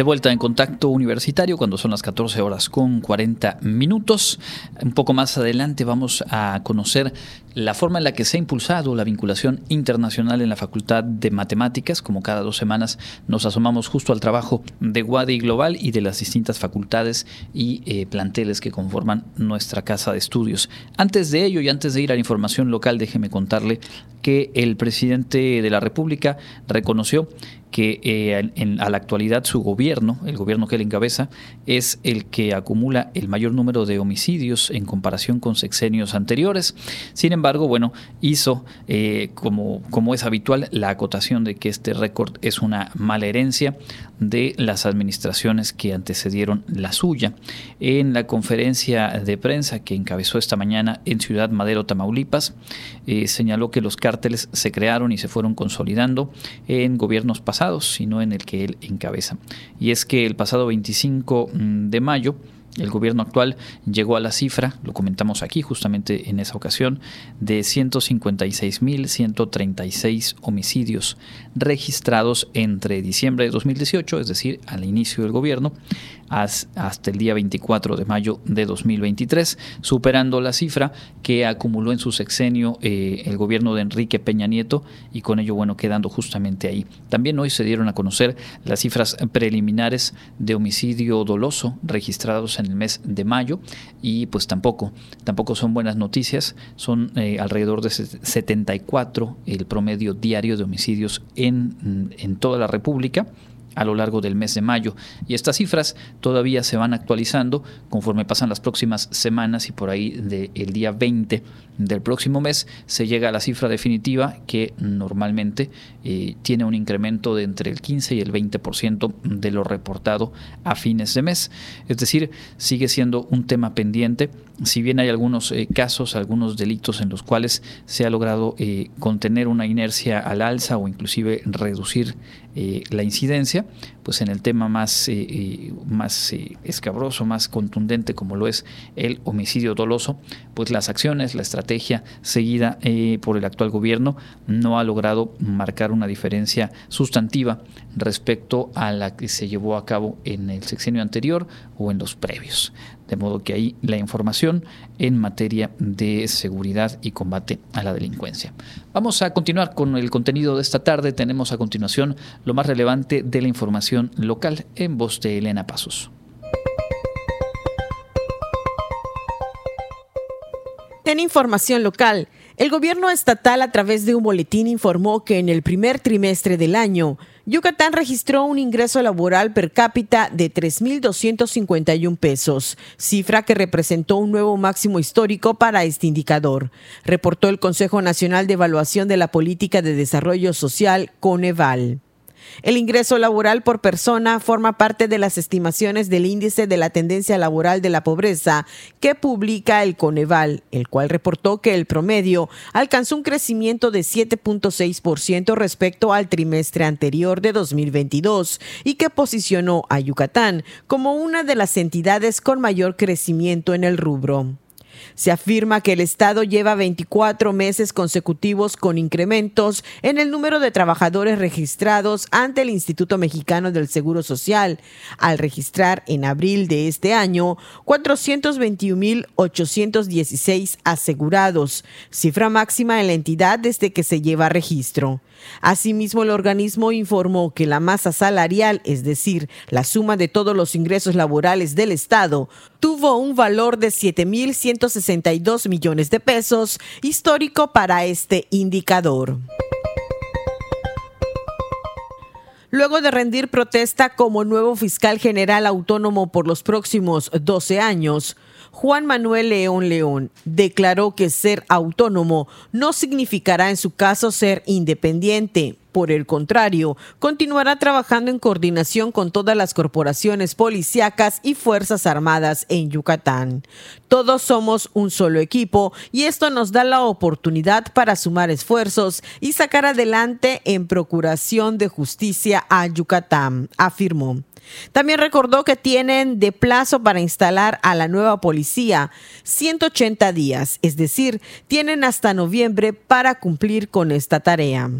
De vuelta en contacto universitario cuando son las 14 horas con 40 minutos. Un poco más adelante vamos a conocer la forma en la que se ha impulsado la vinculación internacional en la Facultad de Matemáticas. Como cada dos semanas nos asomamos justo al trabajo de Wadi Global y de las distintas facultades y eh, planteles que conforman nuestra casa de estudios. Antes de ello y antes de ir a la información local, déjeme contarle que el presidente de la República reconoció que eh, en, a la actualidad su gobierno, el gobierno que él encabeza, es el que acumula el mayor número de homicidios en comparación con sexenios anteriores. Sin embargo, bueno, hizo, eh, como, como es habitual, la acotación de que este récord es una mala herencia de las administraciones que antecedieron la suya. En la conferencia de prensa que encabezó esta mañana en Ciudad Madero, Tamaulipas, eh, señaló que los cárteles se crearon y se fueron consolidando en gobiernos pasados sino en el que él encabeza. Y es que el pasado 25 mm, de mayo, el gobierno actual llegó a la cifra, lo comentamos aquí justamente en esa ocasión, de 156.136 homicidios registrados entre diciembre de 2018, es decir, al inicio del gobierno, hasta el día 24 de mayo de 2023, superando la cifra que acumuló en su sexenio eh, el gobierno de Enrique Peña Nieto y con ello, bueno, quedando justamente ahí. También hoy se dieron a conocer las cifras preliminares de homicidio doloso registrados en el mes de mayo y pues tampoco, tampoco son buenas noticias, son eh, alrededor de 74 el promedio diario de homicidios en, en toda la República a lo largo del mes de mayo. Y estas cifras todavía se van actualizando conforme pasan las próximas semanas y por ahí del día 20 del próximo mes se llega a la cifra definitiva que normalmente eh, tiene un incremento de entre el 15 y el 20% de lo reportado a fines de mes. Es decir, sigue siendo un tema pendiente. Si bien hay algunos eh, casos, algunos delitos en los cuales se ha logrado eh, contener una inercia al alza o inclusive reducir la incidencia, pues en el tema más, eh, más escabroso, más contundente como lo es el homicidio doloso, pues las acciones, la estrategia seguida por el actual gobierno no ha logrado marcar una diferencia sustantiva respecto a la que se llevó a cabo en el sexenio anterior o en los previos. De modo que ahí la información en materia de seguridad y combate a la delincuencia. Vamos a continuar con el contenido de esta tarde. Tenemos a continuación lo más relevante de la información local en voz de Elena Pasos. En información local, el gobierno estatal a través de un boletín informó que en el primer trimestre del año Yucatán registró un ingreso laboral per cápita de 3.251 pesos, cifra que representó un nuevo máximo histórico para este indicador, reportó el Consejo Nacional de Evaluación de la Política de Desarrollo Social, Coneval. El ingreso laboral por persona forma parte de las estimaciones del índice de la tendencia laboral de la pobreza que publica el Coneval, el cual reportó que el promedio alcanzó un crecimiento de 7.6% respecto al trimestre anterior de 2022 y que posicionó a Yucatán como una de las entidades con mayor crecimiento en el rubro. Se afirma que el Estado lleva 24 meses consecutivos con incrementos en el número de trabajadores registrados ante el Instituto Mexicano del Seguro Social, al registrar en abril de este año 421.816 asegurados, cifra máxima en la entidad desde que se lleva registro. Asimismo, el organismo informó que la masa salarial, es decir, la suma de todos los ingresos laborales del Estado, tuvo un valor de 7.162 millones de pesos, histórico para este indicador. Luego de rendir protesta como nuevo fiscal general autónomo por los próximos 12 años, Juan Manuel León León declaró que ser autónomo no significará en su caso ser independiente. Por el contrario, continuará trabajando en coordinación con todas las corporaciones policíacas y Fuerzas Armadas en Yucatán. Todos somos un solo equipo y esto nos da la oportunidad para sumar esfuerzos y sacar adelante en procuración de justicia a Yucatán, afirmó. También recordó que tienen de plazo para instalar a la nueva policía 180 días, es decir, tienen hasta noviembre para cumplir con esta tarea.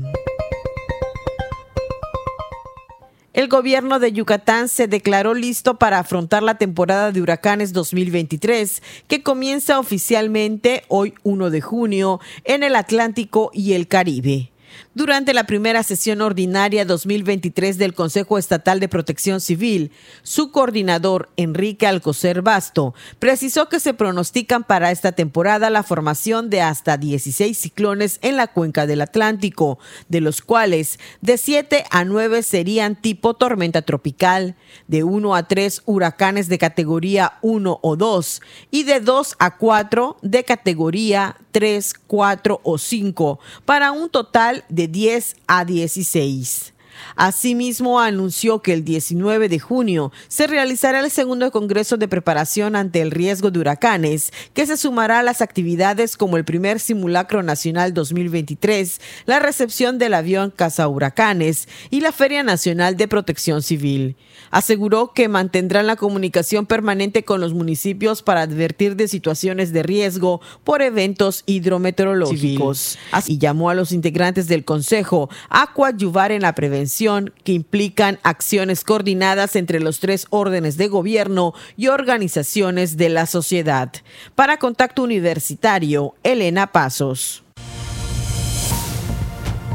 El gobierno de Yucatán se declaró listo para afrontar la temporada de huracanes 2023, que comienza oficialmente hoy 1 de junio en el Atlántico y el Caribe. Durante la primera sesión ordinaria 2023 del Consejo Estatal de Protección Civil, su coordinador, Enrique Alcocer Basto, precisó que se pronostican para esta temporada la formación de hasta 16 ciclones en la cuenca del Atlántico, de los cuales de 7 a 9 serían tipo tormenta tropical, de 1 a 3 huracanes de categoría 1 o 2 y de 2 a 4 de categoría 3, 4 o 5, para un total de 10 a 16. Asimismo, anunció que el 19 de junio se realizará el segundo Congreso de Preparación ante el Riesgo de Huracanes, que se sumará a las actividades como el primer Simulacro Nacional 2023, la recepción del avión Casa Huracanes y la Feria Nacional de Protección Civil. Aseguró que mantendrán la comunicación permanente con los municipios para advertir de situaciones de riesgo por eventos hidrometeorológicos. Y llamó a los integrantes del Consejo a coadyuvar en la prevención que implican acciones coordinadas entre los tres órdenes de gobierno y organizaciones de la sociedad. Para Contacto Universitario, Elena Pasos.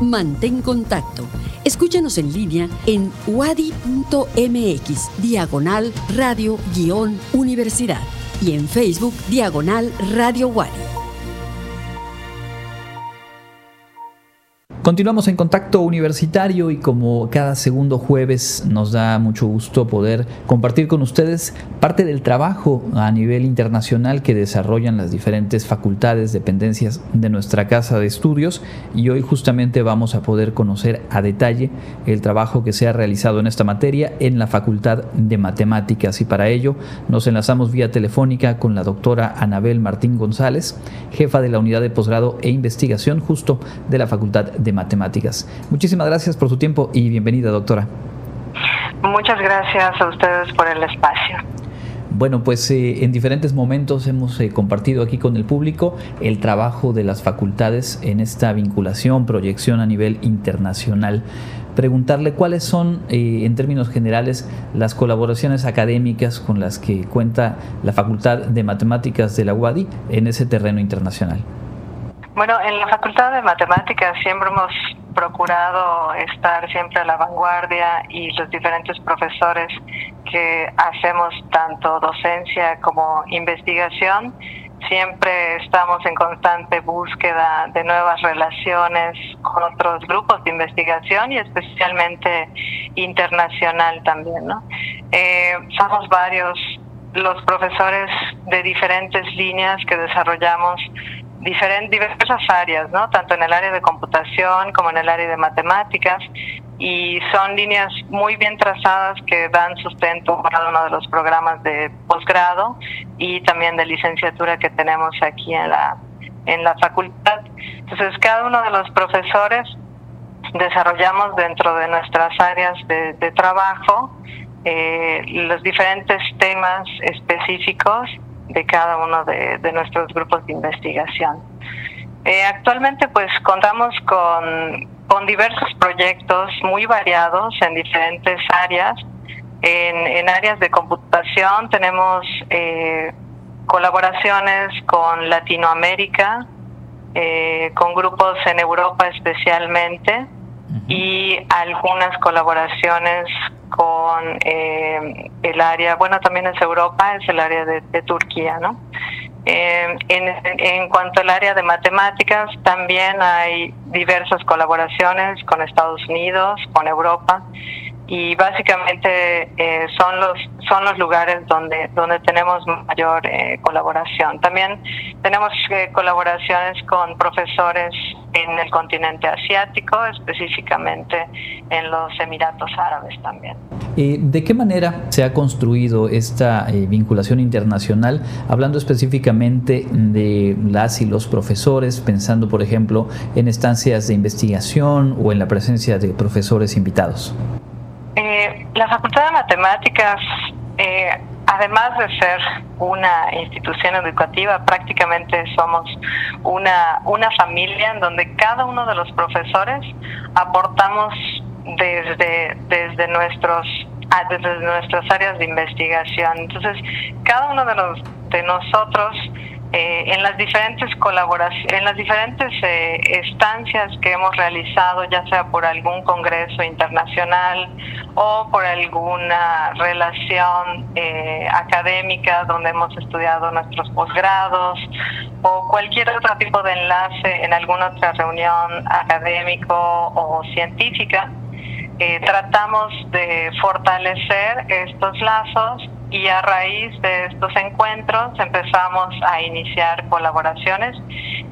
Mantén contacto. Escúchanos en línea en wadi.mx, diagonal radio-universidad y en Facebook, diagonal radio Wadi. Continuamos en contacto universitario y como cada segundo jueves nos da mucho gusto poder compartir con ustedes parte del trabajo a nivel internacional que desarrollan las diferentes facultades, dependencias de nuestra casa de estudios. Y hoy justamente vamos a poder conocer a detalle el trabajo que se ha realizado en esta materia en la Facultad de Matemáticas. Y para ello nos enlazamos vía telefónica con la doctora Anabel Martín González, jefa de la unidad de posgrado e investigación justo de la Facultad de matemáticas. Muchísimas gracias por su tiempo y bienvenida, doctora. Muchas gracias a ustedes por el espacio. Bueno, pues eh, en diferentes momentos hemos eh, compartido aquí con el público el trabajo de las facultades en esta vinculación, proyección a nivel internacional. Preguntarle cuáles son, eh, en términos generales, las colaboraciones académicas con las que cuenta la Facultad de Matemáticas de la UADI en ese terreno internacional. Bueno, en la Facultad de Matemáticas siempre hemos procurado estar siempre a la vanguardia y los diferentes profesores que hacemos tanto docencia como investigación, siempre estamos en constante búsqueda de nuevas relaciones con otros grupos de investigación y especialmente internacional también. ¿no? Eh, somos varios los profesores de diferentes líneas que desarrollamos diferentes, diversas áreas, ¿no? tanto en el área de computación como en el área de matemáticas, y son líneas muy bien trazadas que dan sustento a cada uno de los programas de posgrado y también de licenciatura que tenemos aquí en la, en la facultad. Entonces, cada uno de los profesores desarrollamos dentro de nuestras áreas de, de trabajo eh, los diferentes temas específicos de cada uno de, nuestros grupos de investigación. Eh, actualmente pues contamos con, con, diversos proyectos muy variados en diferentes áreas. En, áreas de computación tenemos eh, colaboraciones con Latinoamérica, eh, con grupos en Europa especialmente y algunas colaboraciones con eh, el área, bueno, también es Europa, es el área de, Turquía, ¿no? Eh, en, en, cuanto al área de matemáticas, también hay diversas colaboraciones con Estados Unidos, con Europa y básicamente eh, son los son los lugares donde donde tenemos mayor eh, colaboración. También tenemos eh, colaboraciones con profesores en el continente asiático específicamente en los Emiratos Árabes también. ¿De qué manera se ha construido esta vinculación internacional hablando específicamente de las y los profesores pensando por ejemplo en estancias de investigación o en la presencia de profesores invitados eh, la Facultad de Matemáticas, eh, además de ser una institución educativa, prácticamente somos una, una familia en donde cada uno de los profesores aportamos desde, desde nuestros ah, desde nuestras áreas de investigación. Entonces, cada uno de los de nosotros eh, en las diferentes colaboraciones, en las diferentes eh, estancias que hemos realizado, ya sea por algún congreso internacional o por alguna relación eh, académica donde hemos estudiado nuestros posgrados o cualquier otro tipo de enlace en alguna otra reunión académico o científica, tratamos de fortalecer estos lazos y a raíz de estos encuentros empezamos a iniciar colaboraciones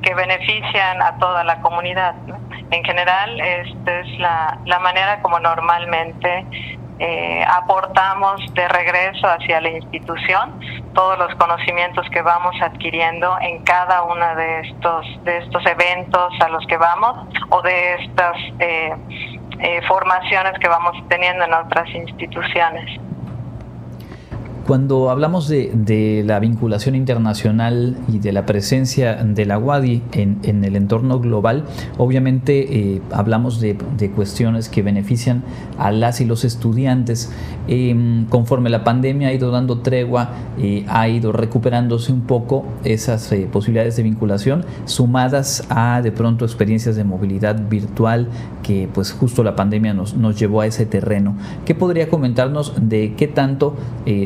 que benefician a toda la comunidad. En general, esta es la, la manera como normalmente eh, aportamos de regreso hacia la institución todos los conocimientos que vamos adquiriendo en cada uno de estos de estos eventos a los que vamos o de estas eh, eh, formaciones que vamos teniendo en otras instituciones. Cuando hablamos de, la vinculación internacional y de la presencia de la WADI en, el entorno global, obviamente eh, hablamos de, cuestiones que benefician a las y los estudiantes. Em, conforme la pandemia ha ido dando tregua, eh, ha ido recuperándose un poco esas eh, posibilidades de vinculación, sumadas a de pronto experiencias de movilidad virtual que pues justo la pandemia nos llevó a ese terreno. ¿Qué podría comentarnos de qué tanto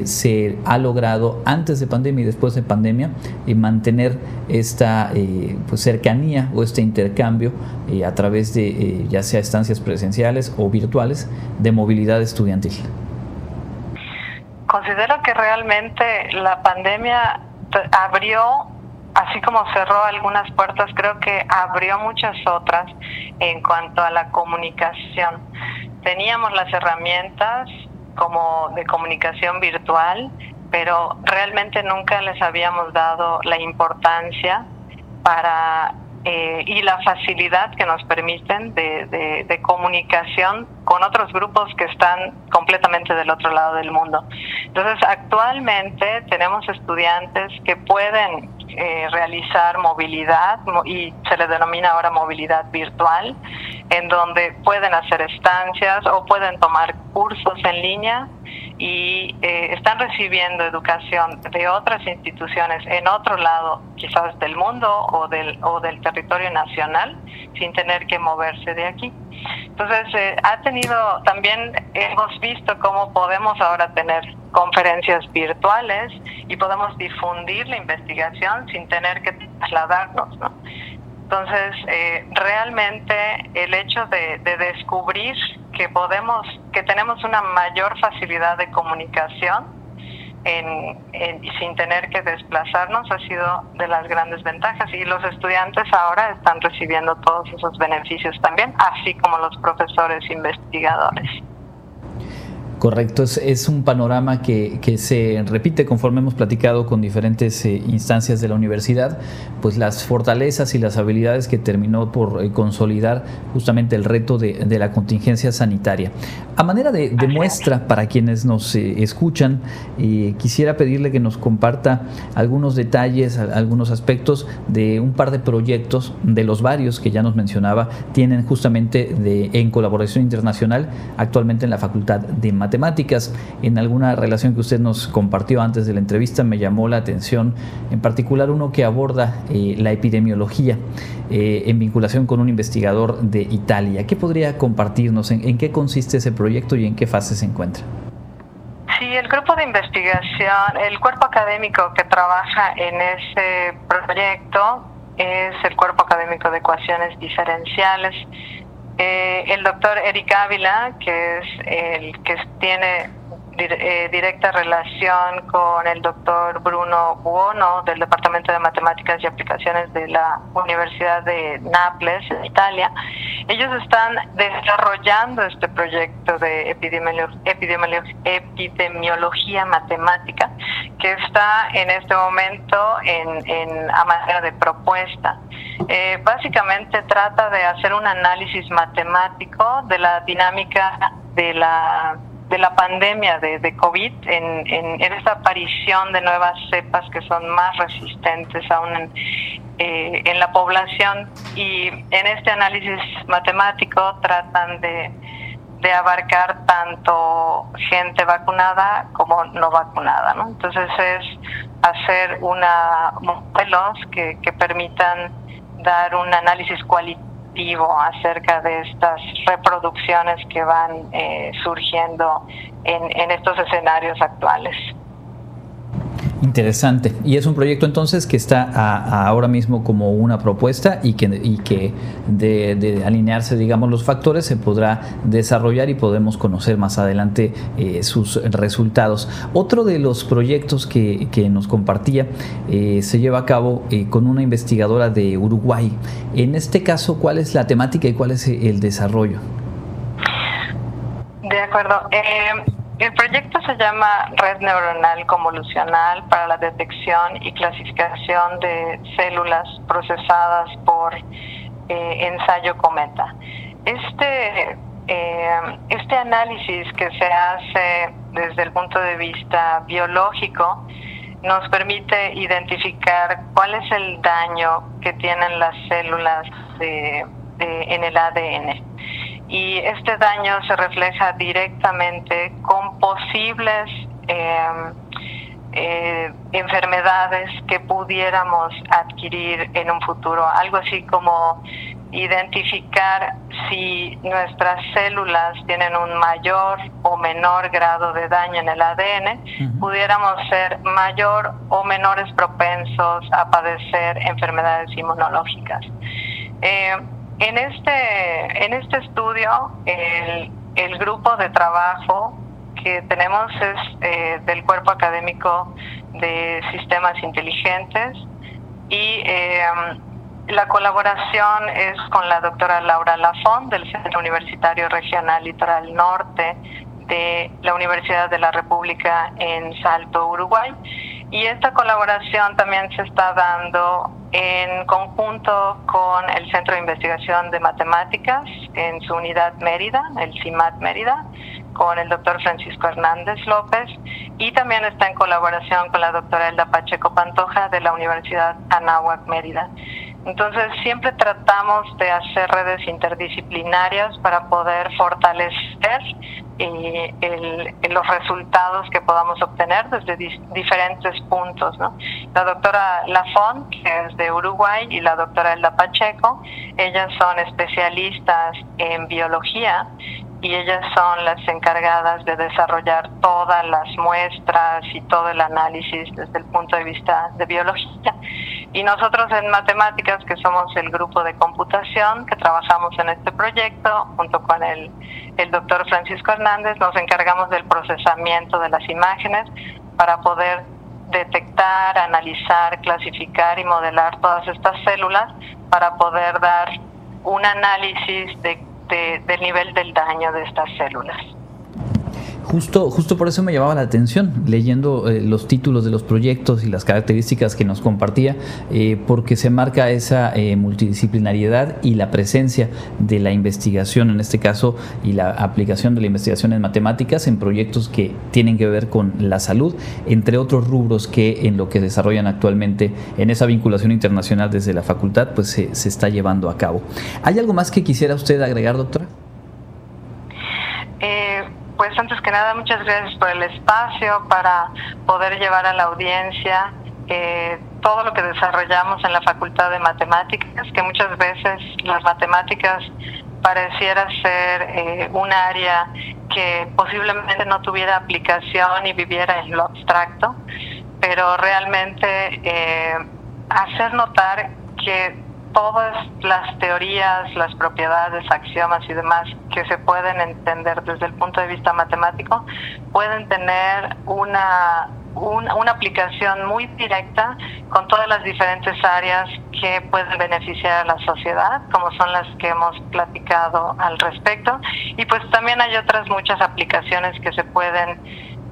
se ha logrado antes de pandemia y después de pandemia y mantener esta eh, pues, cercanía o este intercambio eh, a través de eh, ya sea estancias presenciales o virtuales de movilidad estudiantil. Considero que realmente la pandemia abrió así como cerró algunas puertas, creo que abrió muchas otras en cuanto a la comunicación. Teníamos las herramientas, como de comunicación virtual, pero realmente nunca les habíamos dado la importancia para eh, y la facilidad que nos permiten de, de, comunicación con otros grupos que están completamente del otro lado del mundo. Entonces, actualmente tenemos estudiantes que pueden eh, realizar movilidad y se le denomina ahora movilidad virtual, en donde pueden hacer estancias o pueden tomar cursos en línea y eh, están recibiendo educación de otras instituciones en otro lado, quizás del mundo o del, o del territorio nacional, sin tener que moverse de aquí. Entonces, eh, ha tenido, también hemos visto cómo podemos ahora tener conferencias virtuales y podemos difundir la investigación sin tener que trasladarnos, ¿no? Entonces, eh, realmente el hecho de, descubrir que podemos, que tenemos una mayor facilidad de comunicación en, sin tener que desplazarnos ha sido de las grandes ventajas y los estudiantes ahora están recibiendo todos esos beneficios también, así como los profesores investigadores. Correcto, es, un panorama que, se repite conforme hemos platicado con diferentes eh, instancias de la universidad, pues las fortalezas y las habilidades que terminó por eh, consolidar justamente el reto de, la contingencia sanitaria. A manera de, muestra para quienes nos eh, escuchan, quisiera pedirle que nos comparta algunos detalles, algunos aspectos de un par de proyectos, de los varios que ya nos mencionaba, tienen justamente de, en colaboración internacional actualmente en la Facultad de Matemáticas matemáticas. En alguna relación que usted nos compartió antes de la entrevista me llamó la atención, en particular uno que aborda eh, la epidemiología eh, en vinculación con un investigador de Italia. ¿Qué podría compartirnos? ¿En, qué consiste ese proyecto y en qué fase se encuentra? Sí, el grupo de investigación, el cuerpo académico que trabaja en ese proyecto es el cuerpo académico de ecuaciones diferenciales eh, el doctor Eric Ávila, que es el que tiene eh, directa relación con el doctor Bruno Buono del Departamento de Matemáticas y Aplicaciones de la Universidad de Nápoles, en Italia. Ellos están desarrollando este proyecto de epidemiología matemática que está en este momento en, en a manera de propuesta. Eh, básicamente trata de hacer un análisis matemático de la dinámica de la de la pandemia de, de COVID, en, en, esta aparición de nuevas cepas que son más resistentes aún en, eh, en la población y en este análisis matemático tratan de, de abarcar tanto gente vacunada como no vacunada. ¿no? Entonces es hacer una modelos que, que permitan dar un análisis cualitativo acerca de estas reproducciones que van eh, surgiendo en, estos escenarios actuales. Interesante. Y es un proyecto entonces que está ahora mismo como una propuesta y que, y que de, alinearse, digamos, los factores se podrá desarrollar y podemos conocer más adelante eh, sus resultados. Otro de los proyectos que, nos compartía eh, se lleva a cabo eh, con una investigadora de Uruguay. En este caso, ¿cuál es la temática y cuál es el desarrollo? De acuerdo. El proyecto se llama Red Neuronal Convolucional para la detección y clasificación de células procesadas por eh, ensayo cometa. Este, eh, este análisis que se hace desde el punto de vista biológico nos permite identificar cuál es el daño que tienen las células en el ADN y este daño se refleja directamente con posibles em, eh, enfermedades que pudiéramos adquirir en un futuro, algo así como identificar si nuestras células tienen un mayor o menor grado de daño en el ADN, pudiéramos ser mayor o menores propensos a padecer enfermedades inmunológicas. Eh, en este, en este estudio, el, grupo de trabajo que tenemos es eh, del Cuerpo Académico de Sistemas Inteligentes y eh, la colaboración es con la doctora Laura Lafont del Centro Universitario Regional Litoral Norte de la Universidad de la República en Salto, Uruguay. Y esta colaboración también se está dando en conjunto con el Centro de Investigación de Matemáticas en su unidad Mérida, el CIMAT Mérida, con el doctor Francisco Hernández López y también está en colaboración con la doctora Elda Pacheco Pantoja de la Universidad Anáhuac Mérida. Entonces siempre tratamos de hacer redes interdisciplinarias para poder fortalecer eh, los resultados que podamos obtener desde diferentes puntos. La doctora Lafont, que es de Uruguay, y la doctora Elda Pacheco, ellas son especialistas en biología y ellas son las encargadas de desarrollar todas las muestras y todo el análisis desde el punto de vista de biología. Y nosotros en matemáticas, que somos el grupo de computación que trabajamos en este proyecto, junto con el, el doctor Francisco Hernández, nos encargamos del procesamiento de las imágenes para poder detectar, analizar, clasificar y modelar todas estas células para poder dar un análisis de del nivel del daño de estas células. Justo, justo por eso me llamaba la atención, leyendo eh, los títulos de los proyectos y las características que nos compartía, eh, porque se marca esa eh, multidisciplinariedad y la presencia de la investigación, en este caso, y la aplicación de la investigación en matemáticas en proyectos que tienen que ver con la salud, entre otros rubros que en lo que desarrollan actualmente en esa vinculación internacional desde la facultad, pues se, se está llevando a cabo. ¿Hay algo más que quisiera usted agregar, doctora? Pues antes que nada, muchas gracias por el espacio para poder llevar a la audiencia eh, todo lo que desarrollamos en la Facultad de Matemáticas, que muchas veces las matemáticas pareciera ser eh, un área que posiblemente no tuviera aplicación y viviera en lo abstracto, pero realmente eh, hacer notar que todas las teorías, las propiedades, axiomas y demás que se pueden entender desde el punto de vista matemático pueden tener una, una, aplicación muy directa con todas las diferentes áreas que pueden beneficiar a la sociedad, como son las que hemos platicado al respecto. Y pues también hay otras muchas aplicaciones que se pueden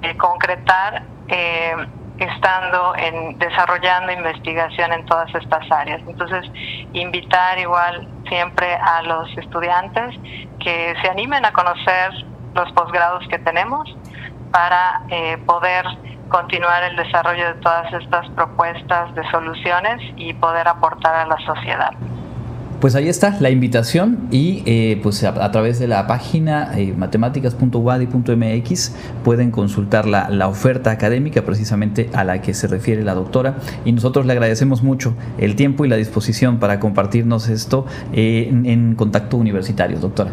eh, concretar. Eh, estando en desarrollando investigación en todas estas áreas. Entonces, invitar igual siempre a los estudiantes que se animen a conocer los posgrados que tenemos para eh, poder continuar el desarrollo de todas estas propuestas de soluciones y poder aportar a la sociedad. Pues ahí está la invitación y eh, pues a, través de la página eh, matemáticas.wadi.mx pueden consultar la, oferta académica precisamente a la que se refiere la doctora y nosotros le agradecemos mucho el tiempo y la disposición para compartirnos esto eh, en contacto universitario, doctora.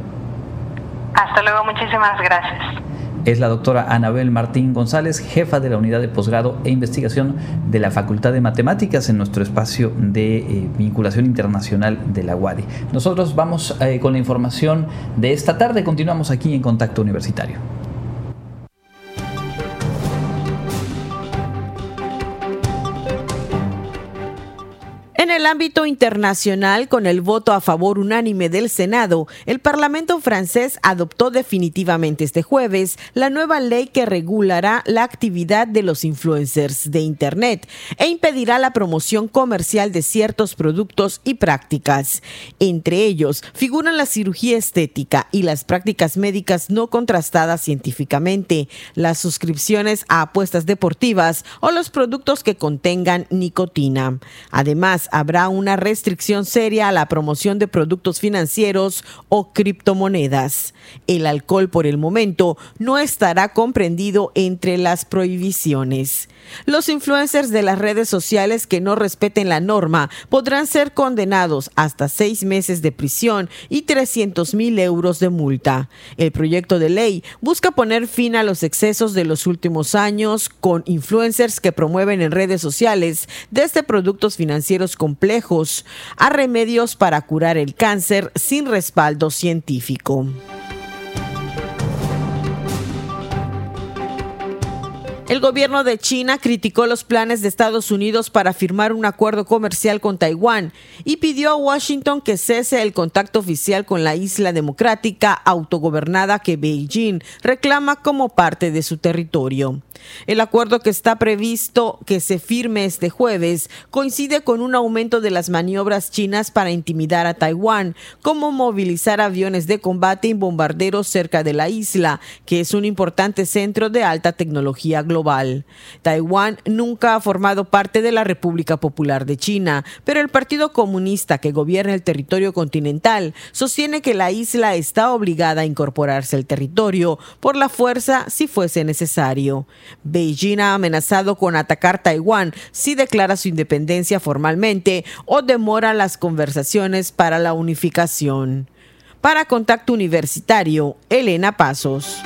Hasta luego, muchísimas gracias es la doctora Anabel Martín González, jefa de la unidad de posgrado e investigación de la Facultad de Matemáticas en nuestro espacio de eh, vinculación internacional de la UADI. Nosotros vamos eh, con la información de esta tarde, continuamos aquí en Contacto Universitario. El ámbito internacional, con el voto a favor unánime del Senado, el Parlamento francés adoptó definitivamente este jueves la nueva ley que regulará la actividad de los influencers de Internet e impedirá la promoción comercial de ciertos productos y prácticas. Entre ellos figuran la cirugía estética y las prácticas médicas no contrastadas científicamente, las suscripciones a apuestas deportivas o los productos que contengan nicotina. Además, habrá una restricción seria a la promoción de productos financieros o criptomonedas. El alcohol por el momento no estará comprendido entre las prohibiciones. Los influencers de las redes sociales que no respeten la norma podrán ser condenados hasta seis meses de prisión y 300 mil euros de multa. El proyecto de ley busca poner fin a los excesos de los últimos años con influencers que promueven en redes sociales desde productos financieros complejos a remedios para curar el cáncer sin respaldo científico. El gobierno de China criticó los planes de Estados Unidos para firmar un acuerdo comercial con Taiwán y pidió a Washington que cese el contacto oficial con la isla democrática autogobernada que Beijing reclama como parte de su territorio. El acuerdo que está previsto que se firme este jueves coincide con un aumento de las maniobras chinas para intimidar a Taiwán, como movilizar aviones de combate y bombarderos cerca de la isla, que es un importante centro de alta tecnología global. Taiwán nunca ha formado parte de la República Popular de China, pero el Partido Comunista que gobierna el territorio continental sostiene que la isla está obligada a incorporarse al territorio por la fuerza si fuese necesario. Beijing ha amenazado con atacar Taiwán si declara su independencia formalmente o demora las conversaciones para la unificación. Para Contacto Universitario, Elena Pasos.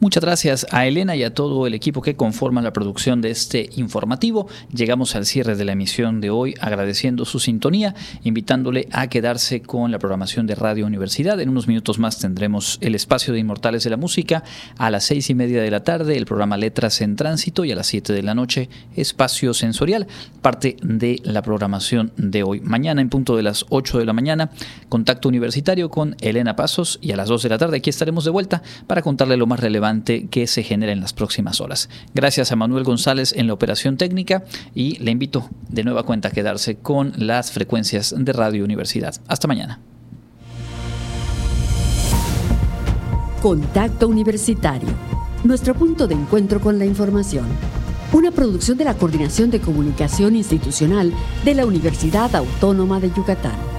Muchas gracias a Elena y a todo el equipo que conforma la producción de este informativo. Llegamos al cierre de la emisión de hoy agradeciendo su sintonía, invitándole a quedarse con la programación de Radio Universidad. En unos minutos más tendremos el espacio de Inmortales de la Música. A las seis y media de la tarde el programa Letras en Tránsito y a las siete de la noche Espacio Sensorial, parte de la programación de hoy. Mañana en punto de las ocho de la mañana, contacto universitario con Elena Pasos y a las dos de la tarde aquí estaremos de vuelta para contarle lo más relevante que se genera en las próximas horas. Gracias a Manuel González en la operación técnica y le invito de nueva cuenta a quedarse con las frecuencias de Radio Universidad. Hasta mañana. Contacto Universitario, nuestro punto de encuentro con la información. Una producción de la Coordinación de Comunicación Institucional de la Universidad Autónoma de Yucatán.